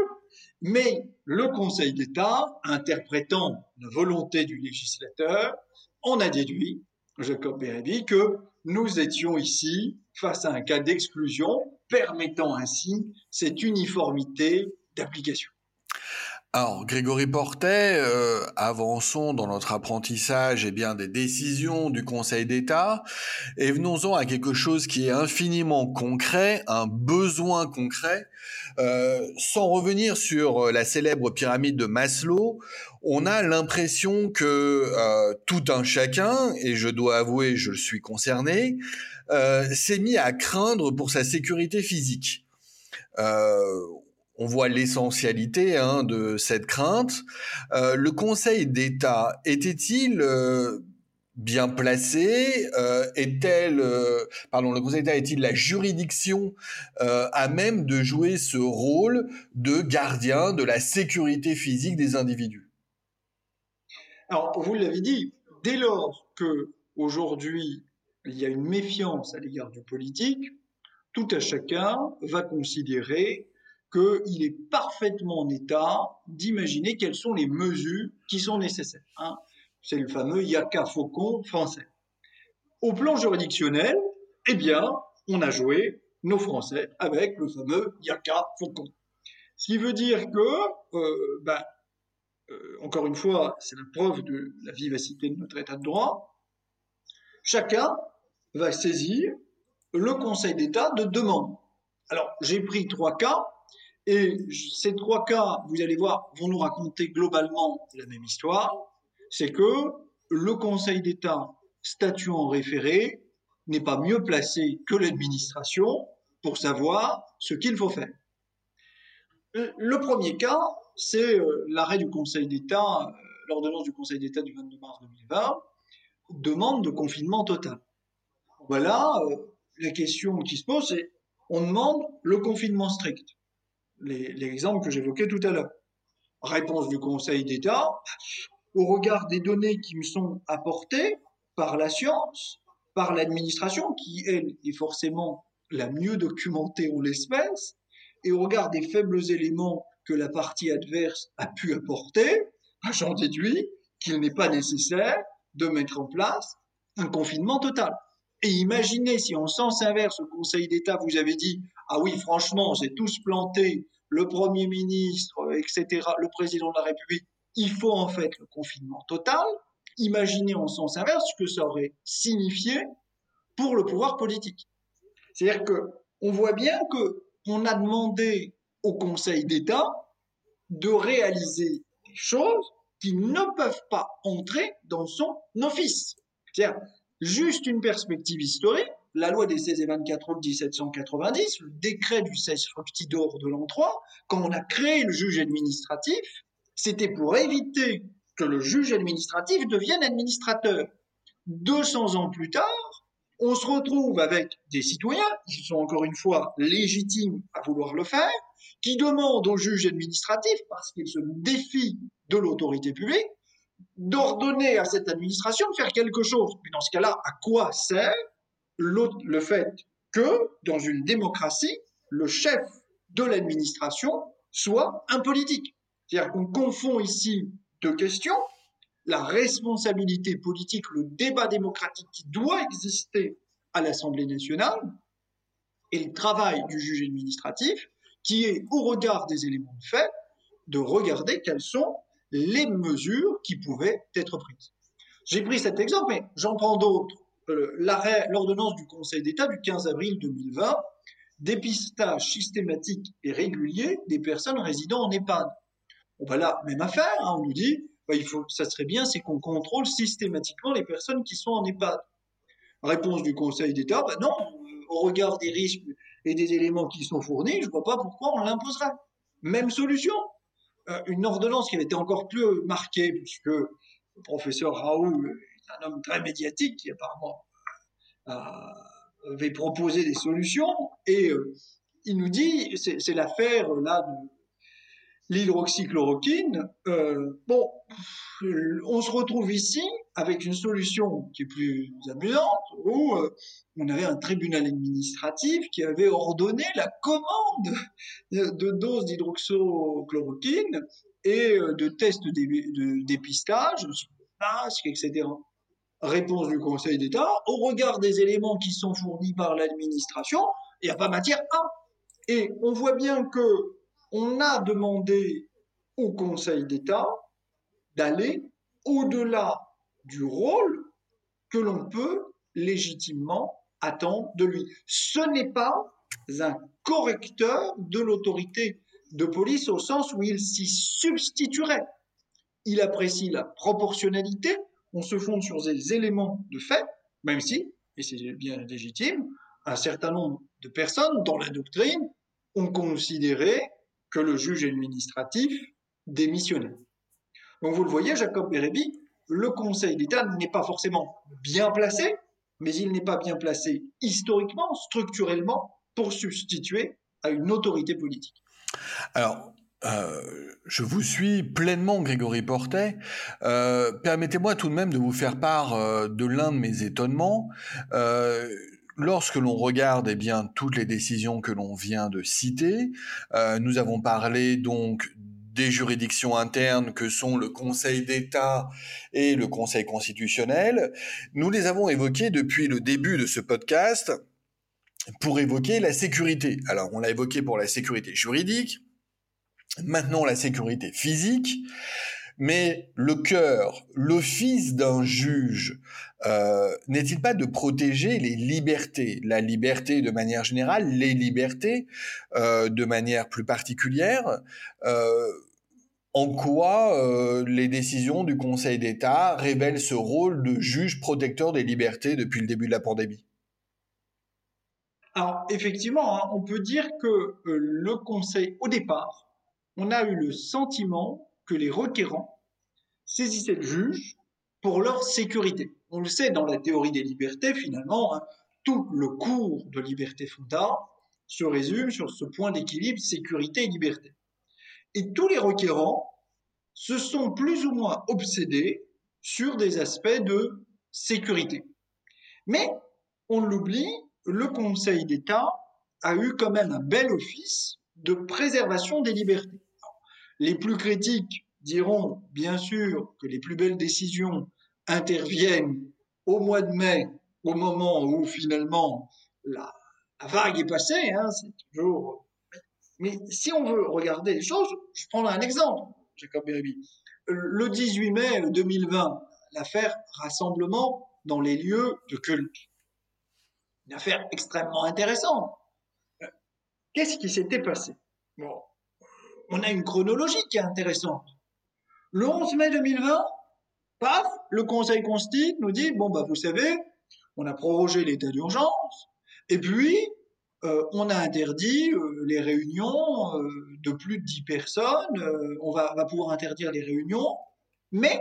S2: mais le Conseil d'État, interprétant la volonté du législateur, en a déduit, Jacob Bérébi, que nous étions ici face à un cas d'exclusion permettant ainsi cette uniformité d'application.
S1: Alors, Grégory Portet, euh, avançons dans notre apprentissage eh bien, des décisions du Conseil d'État et venons-en à quelque chose qui est infiniment concret, un besoin concret. Euh, sans revenir sur la célèbre pyramide de Maslow, on a l'impression que euh, tout un chacun, et je dois avouer, je suis concerné, s'est mis à craindre pour sa sécurité physique. Euh, on voit l'essentialité hein, de cette crainte. Euh, le Conseil d'État était-il euh, bien placé euh, Est-elle, pardon, le Conseil d'État est-il la juridiction à même de jouer ce rôle de gardien de la sécurité physique des individus?
S2: Alors, vous l'avez dit, dès lors que aujourd'hui il y a une méfiance à l'égard du politique, tout à chacun va considérer qu'il est parfaitement en état d'imaginer quelles sont les mesures qui sont nécessaires. Hein. C'est le fameux yaka faucon français. Au plan juridictionnel, eh bien, on a joué nos Français avec le fameux yaka faucon. Ce qui veut dire que, euh, ben, euh, encore une fois, c'est la preuve de la vivacité de notre état de droit, chacun va saisir le Conseil d'État de demande. Alors, j'ai pris trois cas et ces trois cas, vous allez voir, vont nous raconter globalement la même histoire. C'est que le Conseil d'État statuant référé n'est pas mieux placé que l'administration pour savoir ce qu'il faut faire. Le premier cas, c'est euh, l'arrêt du Conseil d'État, euh, l'ordonnance du Conseil d'État du 22 mars 2020, demande de confinement total. Voilà, euh, la question qui se pose, c'est on demande le confinement strict l'exemple que j'évoquais tout à l'heure. Réponse du Conseil d'État, au regard des données qui me sont apportées par la science, par l'administration, qui, elle, est forcément la mieux documentée en l'espèce, et au regard des faibles éléments que la partie adverse a pu apporter, j'en déduis qu'il n'est pas nécessaire de mettre en place un confinement total. Et imaginez si en sens inverse, au Conseil d'État vous avez dit Ah oui, franchement, c'est tous planté, le Premier ministre, etc., le président de la République, il faut en fait le confinement total. Imaginez en sens inverse ce que ça aurait signifié pour le pouvoir politique. C'est-à-dire que on voit bien que on a demandé au Conseil d'État de réaliser des choses qui ne peuvent pas entrer dans son office. C'est-à-dire, juste une perspective historique, la loi des 16 et 24 août 1790, le décret du 16 fructidor de l'an 3, quand on a créé le juge administratif, c'était pour éviter que le juge administratif devienne administrateur. 200 ans plus tard, on se retrouve avec des citoyens, qui sont encore une fois légitimes à vouloir le faire, qui demandent au juge administratif, parce qu'il se défie de l'autorité publique, d'ordonner à cette administration de faire quelque chose. Mais dans ce cas-là, à quoi sert le fait que, dans une démocratie, le chef de l'administration soit un politique? C'est-à-dire qu'on confond ici deux questions la responsabilité politique, le débat démocratique qui doit exister à l'Assemblée nationale et le travail du juge administratif qui est, au regard des éléments de fait, de regarder quelles sont les mesures qui pouvaient être prises. J'ai pris cet exemple, mais j'en prends d'autres. Euh, l'ordonnance du Conseil d'État du 15 avril 2020, dépistage systématique et régulier des personnes résidant en EHPAD. Bon, ben là, même affaire, hein, on nous dit, bah, il faut, ça serait bien, c'est qu'on contrôle systématiquement les personnes qui sont en EHPAD. Réponse du Conseil d'État, bah non, au regard des risques et des éléments qui sont fournis, je ne vois pas pourquoi on l'imposerait. Même solution. Euh, une ordonnance qui avait été encore plus marquée, puisque le professeur Raoult est un homme très médiatique qui apparemment euh, avait proposé des solutions, et euh, il nous dit, c'est l'affaire là de l'hydroxychloroquine, euh, bon, on se retrouve ici avec une solution qui est plus amusante, où euh, on avait un tribunal administratif qui avait ordonné la commande de doses d'hydroxychloroquine et euh, de tests de dépistage, etc. Réponse du Conseil d'État, au regard des éléments qui sont fournis par l'administration, il n'y a pas matière à. Et on voit bien que on a demandé au Conseil d'État d'aller au-delà du rôle que l'on peut légitimement attendre de lui. Ce n'est pas un correcteur de l'autorité de police au sens où il s'y substituerait. Il apprécie la proportionnalité, on se fonde sur des éléments de fait, même si, et c'est bien légitime, un certain nombre de personnes dans la doctrine ont considéré que le juge administratif démissionnait. Donc vous le voyez, Jacob Bérébi, le Conseil d'État n'est pas forcément bien placé, mais il n'est pas bien placé historiquement, structurellement, pour substituer à une autorité politique.
S1: Alors, euh, je vous suis pleinement, Grégory Portet. Euh, permettez-moi tout de même de vous faire part euh, de l'un de mes étonnements lorsque l'on regarde eh bien toutes les décisions que l'on vient de citer, euh, nous avons parlé donc des juridictions internes que sont le Conseil d'État et le Conseil constitutionnel. Nous les avons évoquées depuis le début de ce podcast pour évoquer la sécurité. Alors on l'a évoqué pour la sécurité juridique, maintenant la sécurité physique. Mais le cœur, l'office d'un juge, euh, n'est-il pas de protéger les libertés, la liberté de manière générale, les libertés euh, de manière plus particulière euh, En quoi les décisions du Conseil d'État révèlent ce rôle de juge protecteur des libertés depuis le début de la pandémie?
S2: Alors effectivement, hein, on peut dire que le Conseil, au départ, on a eu le sentiment que les requérants saisissaient le juge pour leur sécurité. On le sait dans la théorie des libertés, finalement, hein, tout le cours de liberté fonda se résume sur ce point d'équilibre sécurité et liberté. Et tous les requérants se sont plus ou moins obsédés sur des aspects de sécurité. Mais, on l'oublie, le Conseil d'État a eu quand même un bel office de préservation des libertés. Les plus critiques diront bien sûr que les plus belles décisions interviennent au mois de mai, au moment où finalement la, vague est passée, hein, c'est toujours. Mais si on veut regarder les choses, je prends un exemple, Jacob. Le 18 mai 2020, l'affaire rassemblement dans les lieux de culte. une affaire extrêmement intéressante. Qu'est-ce qui s'était passé? On a une chronologie qui est intéressante. Le 11 mai 2020, paf, le Conseil constitue nous dit bon bah vous savez, on a prorogé l'état d'urgence et puis euh, on a interdit euh, les réunions euh, de plus de 10 personnes, on va, pouvoir interdire les réunions, mais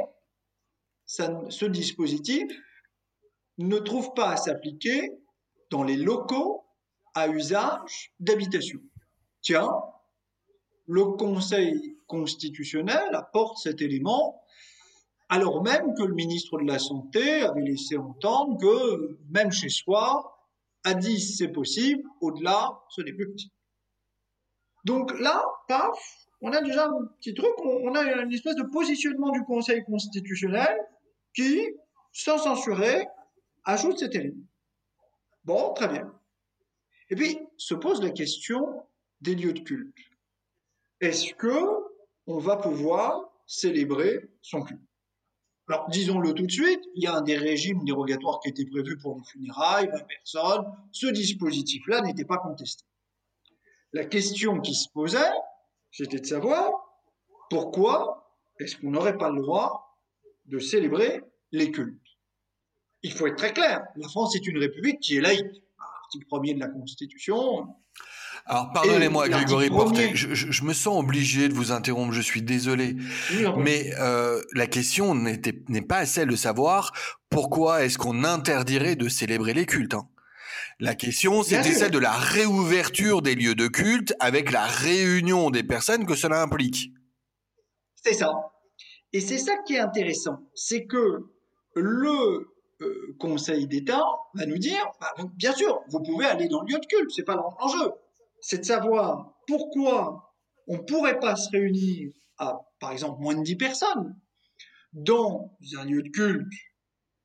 S2: ce dispositif ne trouve pas à s'appliquer dans les locaux à usage d'habitation. Tiens, le Conseil constitutionnel apporte cet élément alors même que le ministre de la Santé avait laissé entendre que même chez soi, à 10 c'est possible, au-delà ce n'est plus possible. Donc là, paf, on a déjà un petit truc, on a une espèce de positionnement du Conseil constitutionnel qui, sans censurer, ajoute cet élément. Bon, très bien. Et puis se pose la question des lieux de culte. Est-ce que on va pouvoir célébrer son culte? Alors, disons-le tout de suite, il y a un des régimes dérogatoires qui était prévu pour les funérailles, 20 personnes. Ce dispositif-là n'était pas contesté. La question qui se posait, c'était de savoir pourquoi est-ce qu'on n'aurait pas le droit de célébrer les cultes? Il faut être très clair, la France est une république qui est laïque article premier de la Constitution.
S1: Alors, pardonnez-moi, Grégory Portet, je, me sens obligé de vous interrompre, je suis désolé. mais euh, la question n'est pas celle de savoir pourquoi est-ce qu'on interdirait de célébrer les cultes. Hein. La question, c'était celle de la réouverture des lieux de culte avec la réunion des personnes que cela implique.
S2: C'est ça. Et c'est ça qui est intéressant, c'est que le euh, Conseil d'État va nous dire, bah, bien sûr, vous pouvez aller dans le lieu de culte, c'est pas l'enjeu. C'est de savoir pourquoi on ne pourrait pas se réunir à, par exemple, moins de 10 personnes dans un lieu de culte,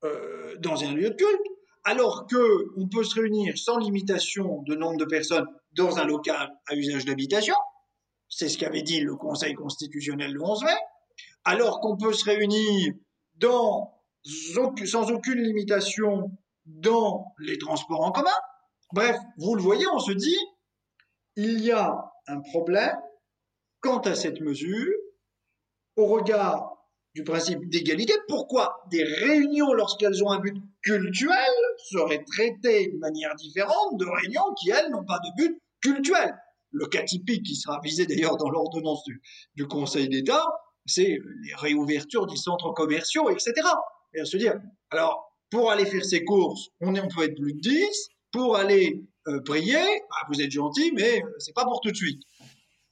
S2: euh, dans un lieu de culte, alors que on peut se réunir sans limitation de nombre de personnes dans un local à usage d'habitation. C'est ce qu'avait dit le Conseil constitutionnel le 11 mai. Alors qu'on peut se réunir sans aucune limitation dans les transports en commun. Bref, vous le voyez, on se dit, il y a un problème quant à cette mesure au regard du principe d'égalité. Pourquoi des réunions, lorsqu'elles ont un but cultuel, seraient traitées de manière différente de réunions qui, elles, n'ont pas de but cultuel? Le cas typique qui sera visé d'ailleurs dans l'ordonnance du, Conseil d'État, c'est les réouvertures des centres commerciaux, etc et à se dire, alors, pour aller faire ses courses, on, est, on peut être plus de 10, pour aller euh, prier, bah, vous êtes gentil, mais euh, c'est pas pour tout de suite.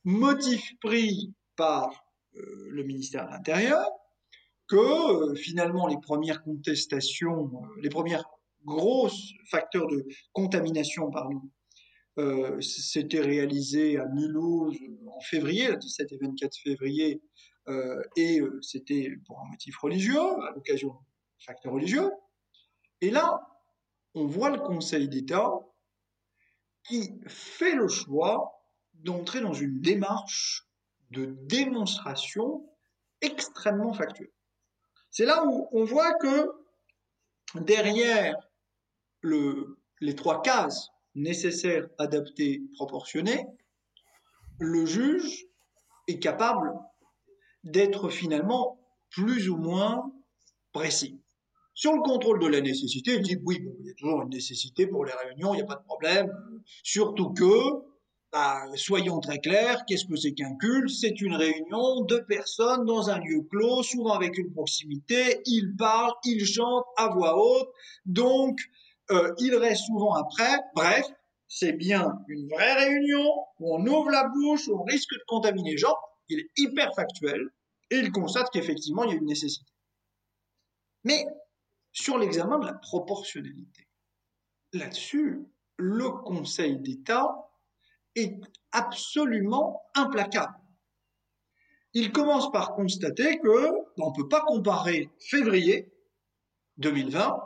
S2: Motif pris par euh, le ministère de l'Intérieur, que finalement les premières contestations, les premiers gros facteurs de contamination, pardon, c'était réalisé à Mulhouse en février, le 17 et 24 février, et c'était pour un motif religieux, à l'occasion facteur religieux. Et là, on voit le Conseil d'État qui fait le choix d'entrer dans une démarche de démonstration extrêmement factuelle. C'est là où on voit que derrière le, les trois cases nécessaires, adaptées, proportionnées, le juge est capable d'être finalement plus ou moins précis. Sur le contrôle de la nécessité, il dit oui, il y a toujours une nécessité pour les réunions, il n'y a pas de problème. Surtout que, bah, soyons très clairs, qu'est-ce que c'est qu'un culte? C'est une réunion de personnes dans un lieu clos, souvent avec une proximité. Ils parlent, ils chantent à voix haute, donc euh, ils restent souvent après. Bref, c'est bien une vraie réunion où on ouvre la bouche, où on risque de contaminer les gens. Il est hyper factuel et il constate qu'effectivement il y a une nécessité. Mais sur l'examen de la proportionnalité. Là-dessus, le Conseil d'État est absolument implacable. Il commence par constater que on ne peut pas comparer février 2020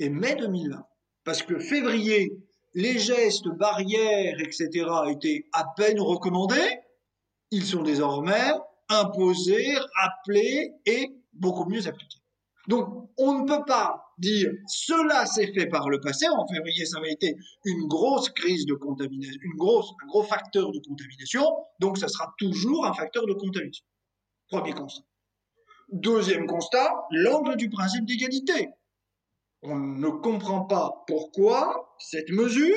S2: et mai 2020. Parce que février, les gestes, barrières, etc. étaient à peine recommandés. Ils sont désormais imposés, rappelés et beaucoup mieux appliqués. Donc, on ne peut pas dire cela s'est fait par le passé. En février, ça avait été une grosse crise de contamination, un gros facteur de contamination. Donc, ça sera toujours un facteur de contamination. Premier constat. Deuxième constat, l'angle du principe d'égalité. On ne comprend pas pourquoi cette mesure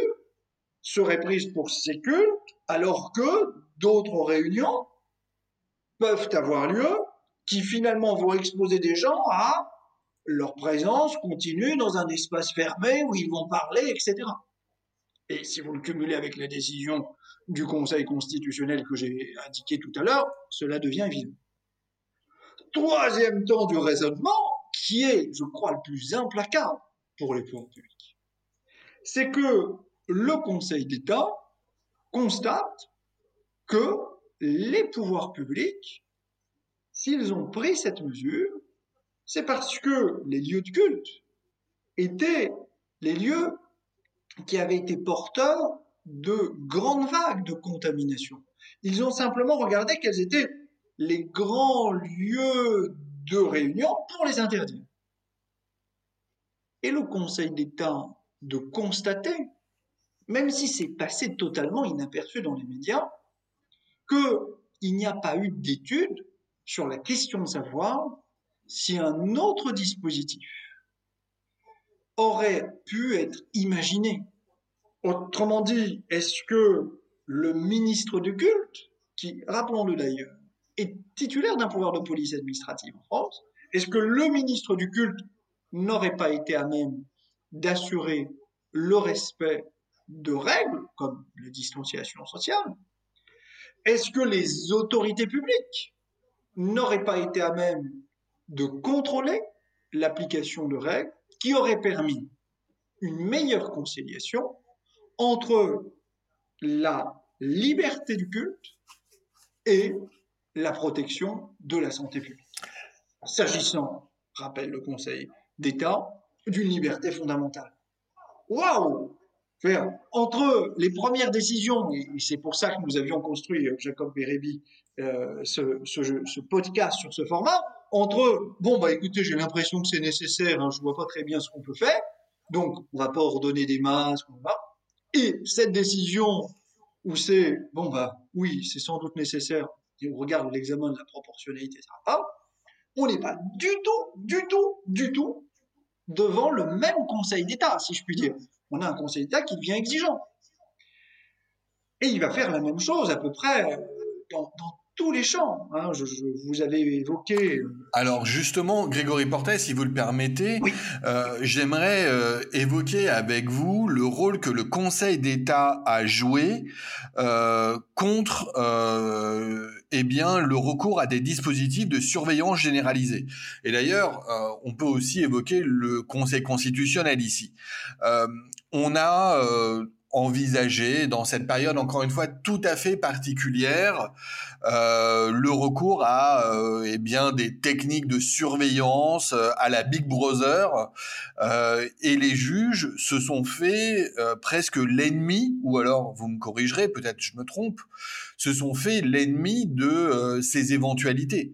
S2: serait prise pour ces alors que d'autres réunions peuvent avoir lieu qui finalement vont exposer des gens à leur présence continue dans un espace fermé où ils vont parler, etc. Et si vous le cumulez avec la décision du Conseil constitutionnel que j'ai indiqué tout à l'heure, cela devient évident. Troisième temps du raisonnement, qui est, je crois, le plus implacable pour les pouvoirs publics, c'est que le Conseil d'État constate que les pouvoirs publics, s'ils ont pris cette mesure, c'est parce que les lieux de culte étaient les lieux qui avaient été porteurs de grandes vagues de contamination. Ils ont simplement regardé quels étaient les grands lieux de réunion pour les interdire. Et le Conseil d'État de constater, même si c'est passé totalement inaperçu dans les médias, qu'il n'y a pas eu d'étude sur la question de savoir si un autre dispositif aurait pu être imaginé. Autrement dit, est-ce que le ministre du culte, qui, rappelons-le d'ailleurs, est titulaire d'un pouvoir de police administrative en France, est-ce que le ministre du culte n'aurait pas été à même d'assurer le respect de règles comme la distanciation sociale? Est-ce que les autorités publiques n'auraient pas été à même de contrôler l'application de règles qui auraient permis une meilleure conciliation entre la liberté du culte et la protection de la santé publique. S'agissant, rappelle le Conseil d'État, d'une liberté fondamentale. Waouh Entre les premières décisions, et c'est pour ça que nous avions construit, euh, Jacob Bérébi, euh, ce, ce, podcast sur ce format, entre bon bah écoutez j'ai l'impression que c'est nécessaire, hein, je vois pas très bien ce qu'on peut faire, donc on va pas ordonner des masques, on va. Et cette décision où c'est bon bah oui c'est sans doute nécessaire, et on regarde l'examen de la proportionnalité, ça va pas. On n'est pas du tout, du tout, du tout devant le même Conseil d'État, si je puis dire. On a un Conseil d'État qui devient exigeant. Et il va faire la même chose à peu près dans, dans tous les champs. Hein. Je, vous avez évoqué. Euh,
S1: Alors justement, Grégory Portet, si vous le permettez, euh, j'aimerais euh, évoquer avec vous le rôle que le Conseil d'État a joué contre eh bien le recours à des dispositifs de surveillance généralisée. Et d'ailleurs, on peut aussi évoquer le Conseil constitutionnel ici. on a envisager dans cette période encore une fois tout à fait particulière euh, le recours à euh, eh bien des techniques de surveillance euh, à la Big Brother et les juges se sont fait presque l'ennemi ou alors vous me corrigerez peut-être je me trompe se sont fait l'ennemi de ces éventualités.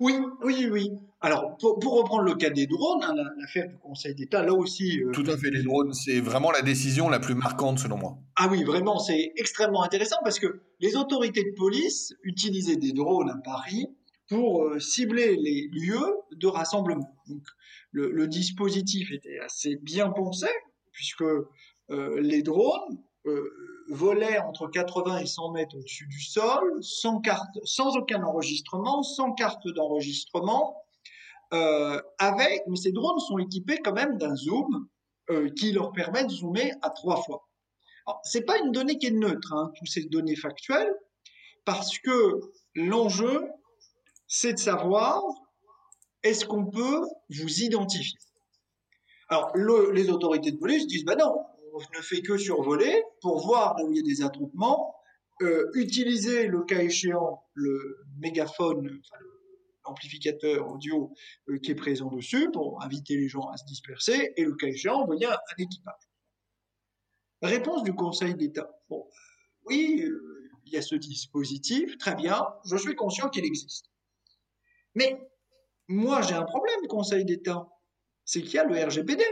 S2: Oui, oui, oui. Alors, pour, reprendre le cas des drones, hein, l'affaire du Conseil d'État, là aussi.
S1: Euh, Tout à fait, les drones, c'est vraiment la décision la plus marquante selon moi.
S2: Ah oui, vraiment, c'est extrêmement intéressant parce que les autorités de police utilisaient des drones à Paris pour euh, cibler les lieux de rassemblement. Donc, le, dispositif était assez bien pensé puisque euh, les drones volaient entre 80 et 100 mètres au-dessus du sol, sans carte, sans aucun enregistrement, sans carte d'enregistrement euh, avec, mais ces drones sont équipés quand même d'un zoom euh, qui leur permet de zoomer à trois fois. Ce n'est pas une donnée qui est neutre, hein, toutes ces données factuelles, parce que l'enjeu, c'est de savoir est-ce qu'on peut vous identifier? Alors, les autorités de police disent, bah non, on ne fait que survoler pour voir où il y a des attroupements, euh, utiliser le cas échéant le mégaphone, enfin, le amplificateur audio euh, qui est présent dessus pour inviter les gens à se disperser et le cas échéant envoyer un, équipage. Réponse du Conseil d'État. Bon, oui, euh, il y a ce dispositif, très bien, je suis conscient qu'il existe. Mais moi, j'ai un problème, Conseil d'État. c'est qu'il y a le RGPD.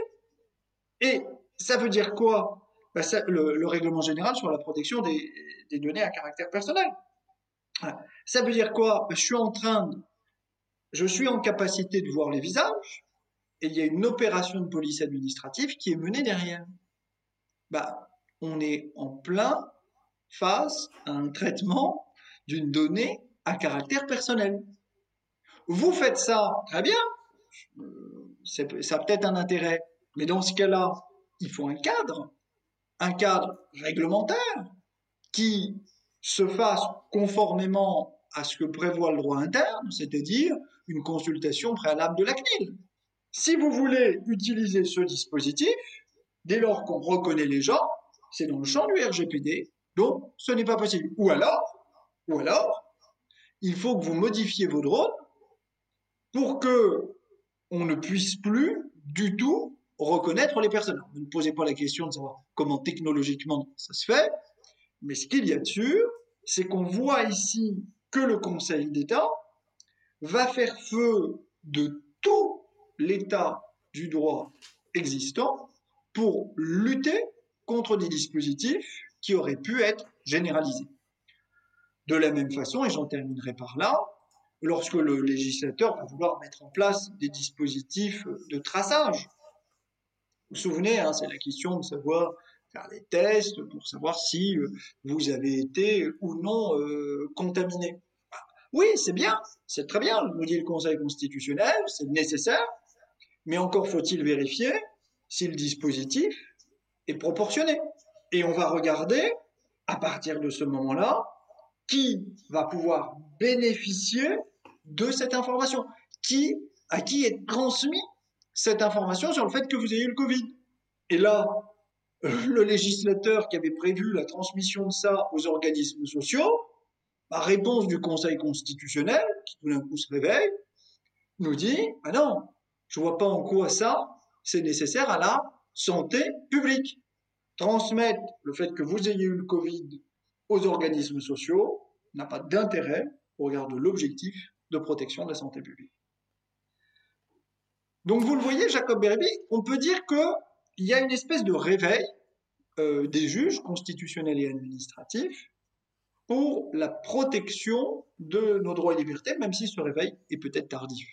S2: Et ça veut dire quoi? Ben, le, règlement général sur la protection des, données à caractère personnel. Ça veut dire quoi? Ben, Je suis en train, je suis en capacité de voir les visages, et il y a une opération de police administrative qui est menée derrière. Bah, on est en plein face à un traitement d'une donnée à caractère personnel. Vous faites ça, très bien, ça a peut-être un intérêt, mais dans ce cas-là, il faut un cadre, un cadre réglementaire qui se fasse conformément à ce que prévoit le droit interne, c'est-à-dire une consultation préalable de la CNIL. Si vous voulez utiliser ce dispositif, dès lors qu'on reconnaît les gens, c'est dans le champ du RGPD, donc ce n'est pas possible. Ou alors, ou alors, il faut que vous modifiez vos drones pour que on ne puisse plus du tout reconnaître les personnes. Ne me posez pas la question de savoir comment technologiquement ça se fait, mais ce qu'il y a de sûr, c'est qu'on voit ici que le Conseil d'État va faire feu de tout l'état du droit existant pour lutter contre des dispositifs qui auraient pu être généralisés. De la même façon, et j'en terminerai par là, lorsque le législateur va vouloir mettre en place des dispositifs de traçage. Vous vous souvenez, hein, c'est la question de savoir faire les tests pour savoir si euh, vous avez été ou non euh, contaminé. Oui, c'est bien, c'est très bien, nous dit le Conseil constitutionnel, c'est nécessaire, mais encore faut-il vérifier si le dispositif est proportionné. Et on va regarder, à partir de ce moment-là, qui va pouvoir bénéficier de cette information, qui, à qui est transmis cette information sur le fait que vous ayez le Covid. Et là, le législateur qui avait prévu la transmission de ça aux organismes sociaux, par réponse du Conseil constitutionnel, qui tout d'un coup se réveille, nous dit, ah non, je vois pas en quoi ça, c'est nécessaire à la santé publique. Transmettre le fait que vous ayez eu le Covid aux organismes sociaux n'a pas d'intérêt au regard de l'objectif de protection de la santé publique. Donc vous le voyez, Jacob Berby, on peut dire qu'il y a une espèce de réveil euh, des juges constitutionnels et administratifs pour la protection de nos droits et libertés, même si ce réveil est peut-être tardif.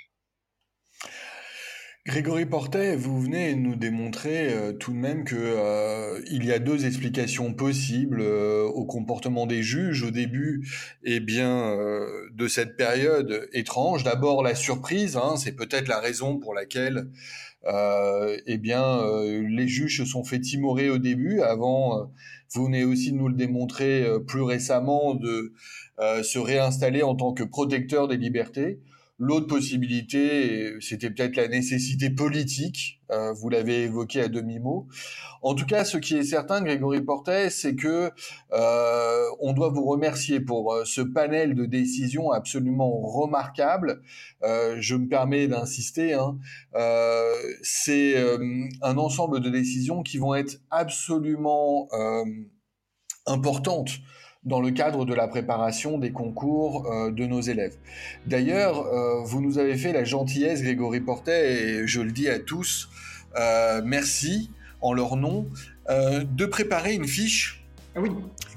S1: Grégory Portet, vous venez nous démontrer euh, tout de même que euh, il y a deux explications possibles au comportement des juges au début eh bien de cette période étrange. D'abord la surprise, hein, c'est peut-être la raison pour laquelle eh bien les juges se sont fait timorer au début. Avant, vous venez aussi de nous le démontrer plus récemment de se réinstaller en tant que protecteur des libertés. L'autre possibilité, c'était peut-être la nécessité politique. Euh, vous l'avez évoqué à demi-mot. En tout cas, ce qui est certain, Grégory Portet, c'est que euh, on doit vous remercier pour euh, ce panel de décisions absolument remarquable. je me permets d'insister. Hein, c'est un ensemble de décisions qui vont être absolument importantes dans le cadre de la préparation des concours euh, de nos élèves. D'ailleurs, euh, vous nous avez fait la gentillesse, Grégory Portet, et je le dis à tous, euh, merci en leur nom, de préparer une fiche
S2: ah oui.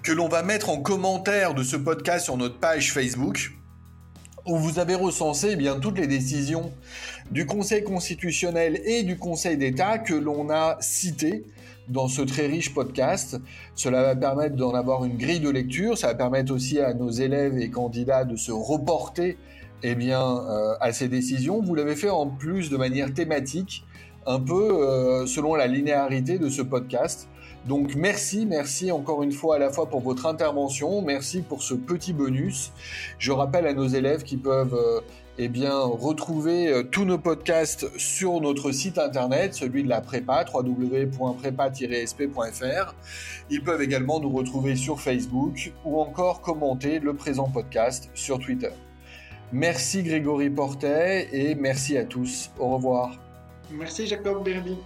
S1: que l'on va mettre en commentaire de ce podcast sur notre page Facebook où vous avez recensé eh bien toutes les décisions du Conseil constitutionnel et du Conseil d'État que l'on a citées dans ce très riche podcast. Cela va permettre d'en avoir une grille de lecture, ça va permettre aussi à nos élèves et candidats de se reporter eh bien, euh, à ces décisions. Vous l'avez fait en plus de manière thématique, un peu euh, selon la linéarité de ce podcast. Donc merci, merci encore une fois à la fois pour votre intervention, merci pour ce petit bonus. Je rappelle à nos élèves qui peuvent euh, eh bien, retrouver euh, tous nos podcasts sur notre site internet, celui de la prépa, www.prépa-sp.fr. Ils peuvent également nous retrouver sur Facebook ou encore commenter le présent podcast sur Twitter. Merci Grégory Portet et merci à tous. Au revoir.
S2: Merci Jacob Berly.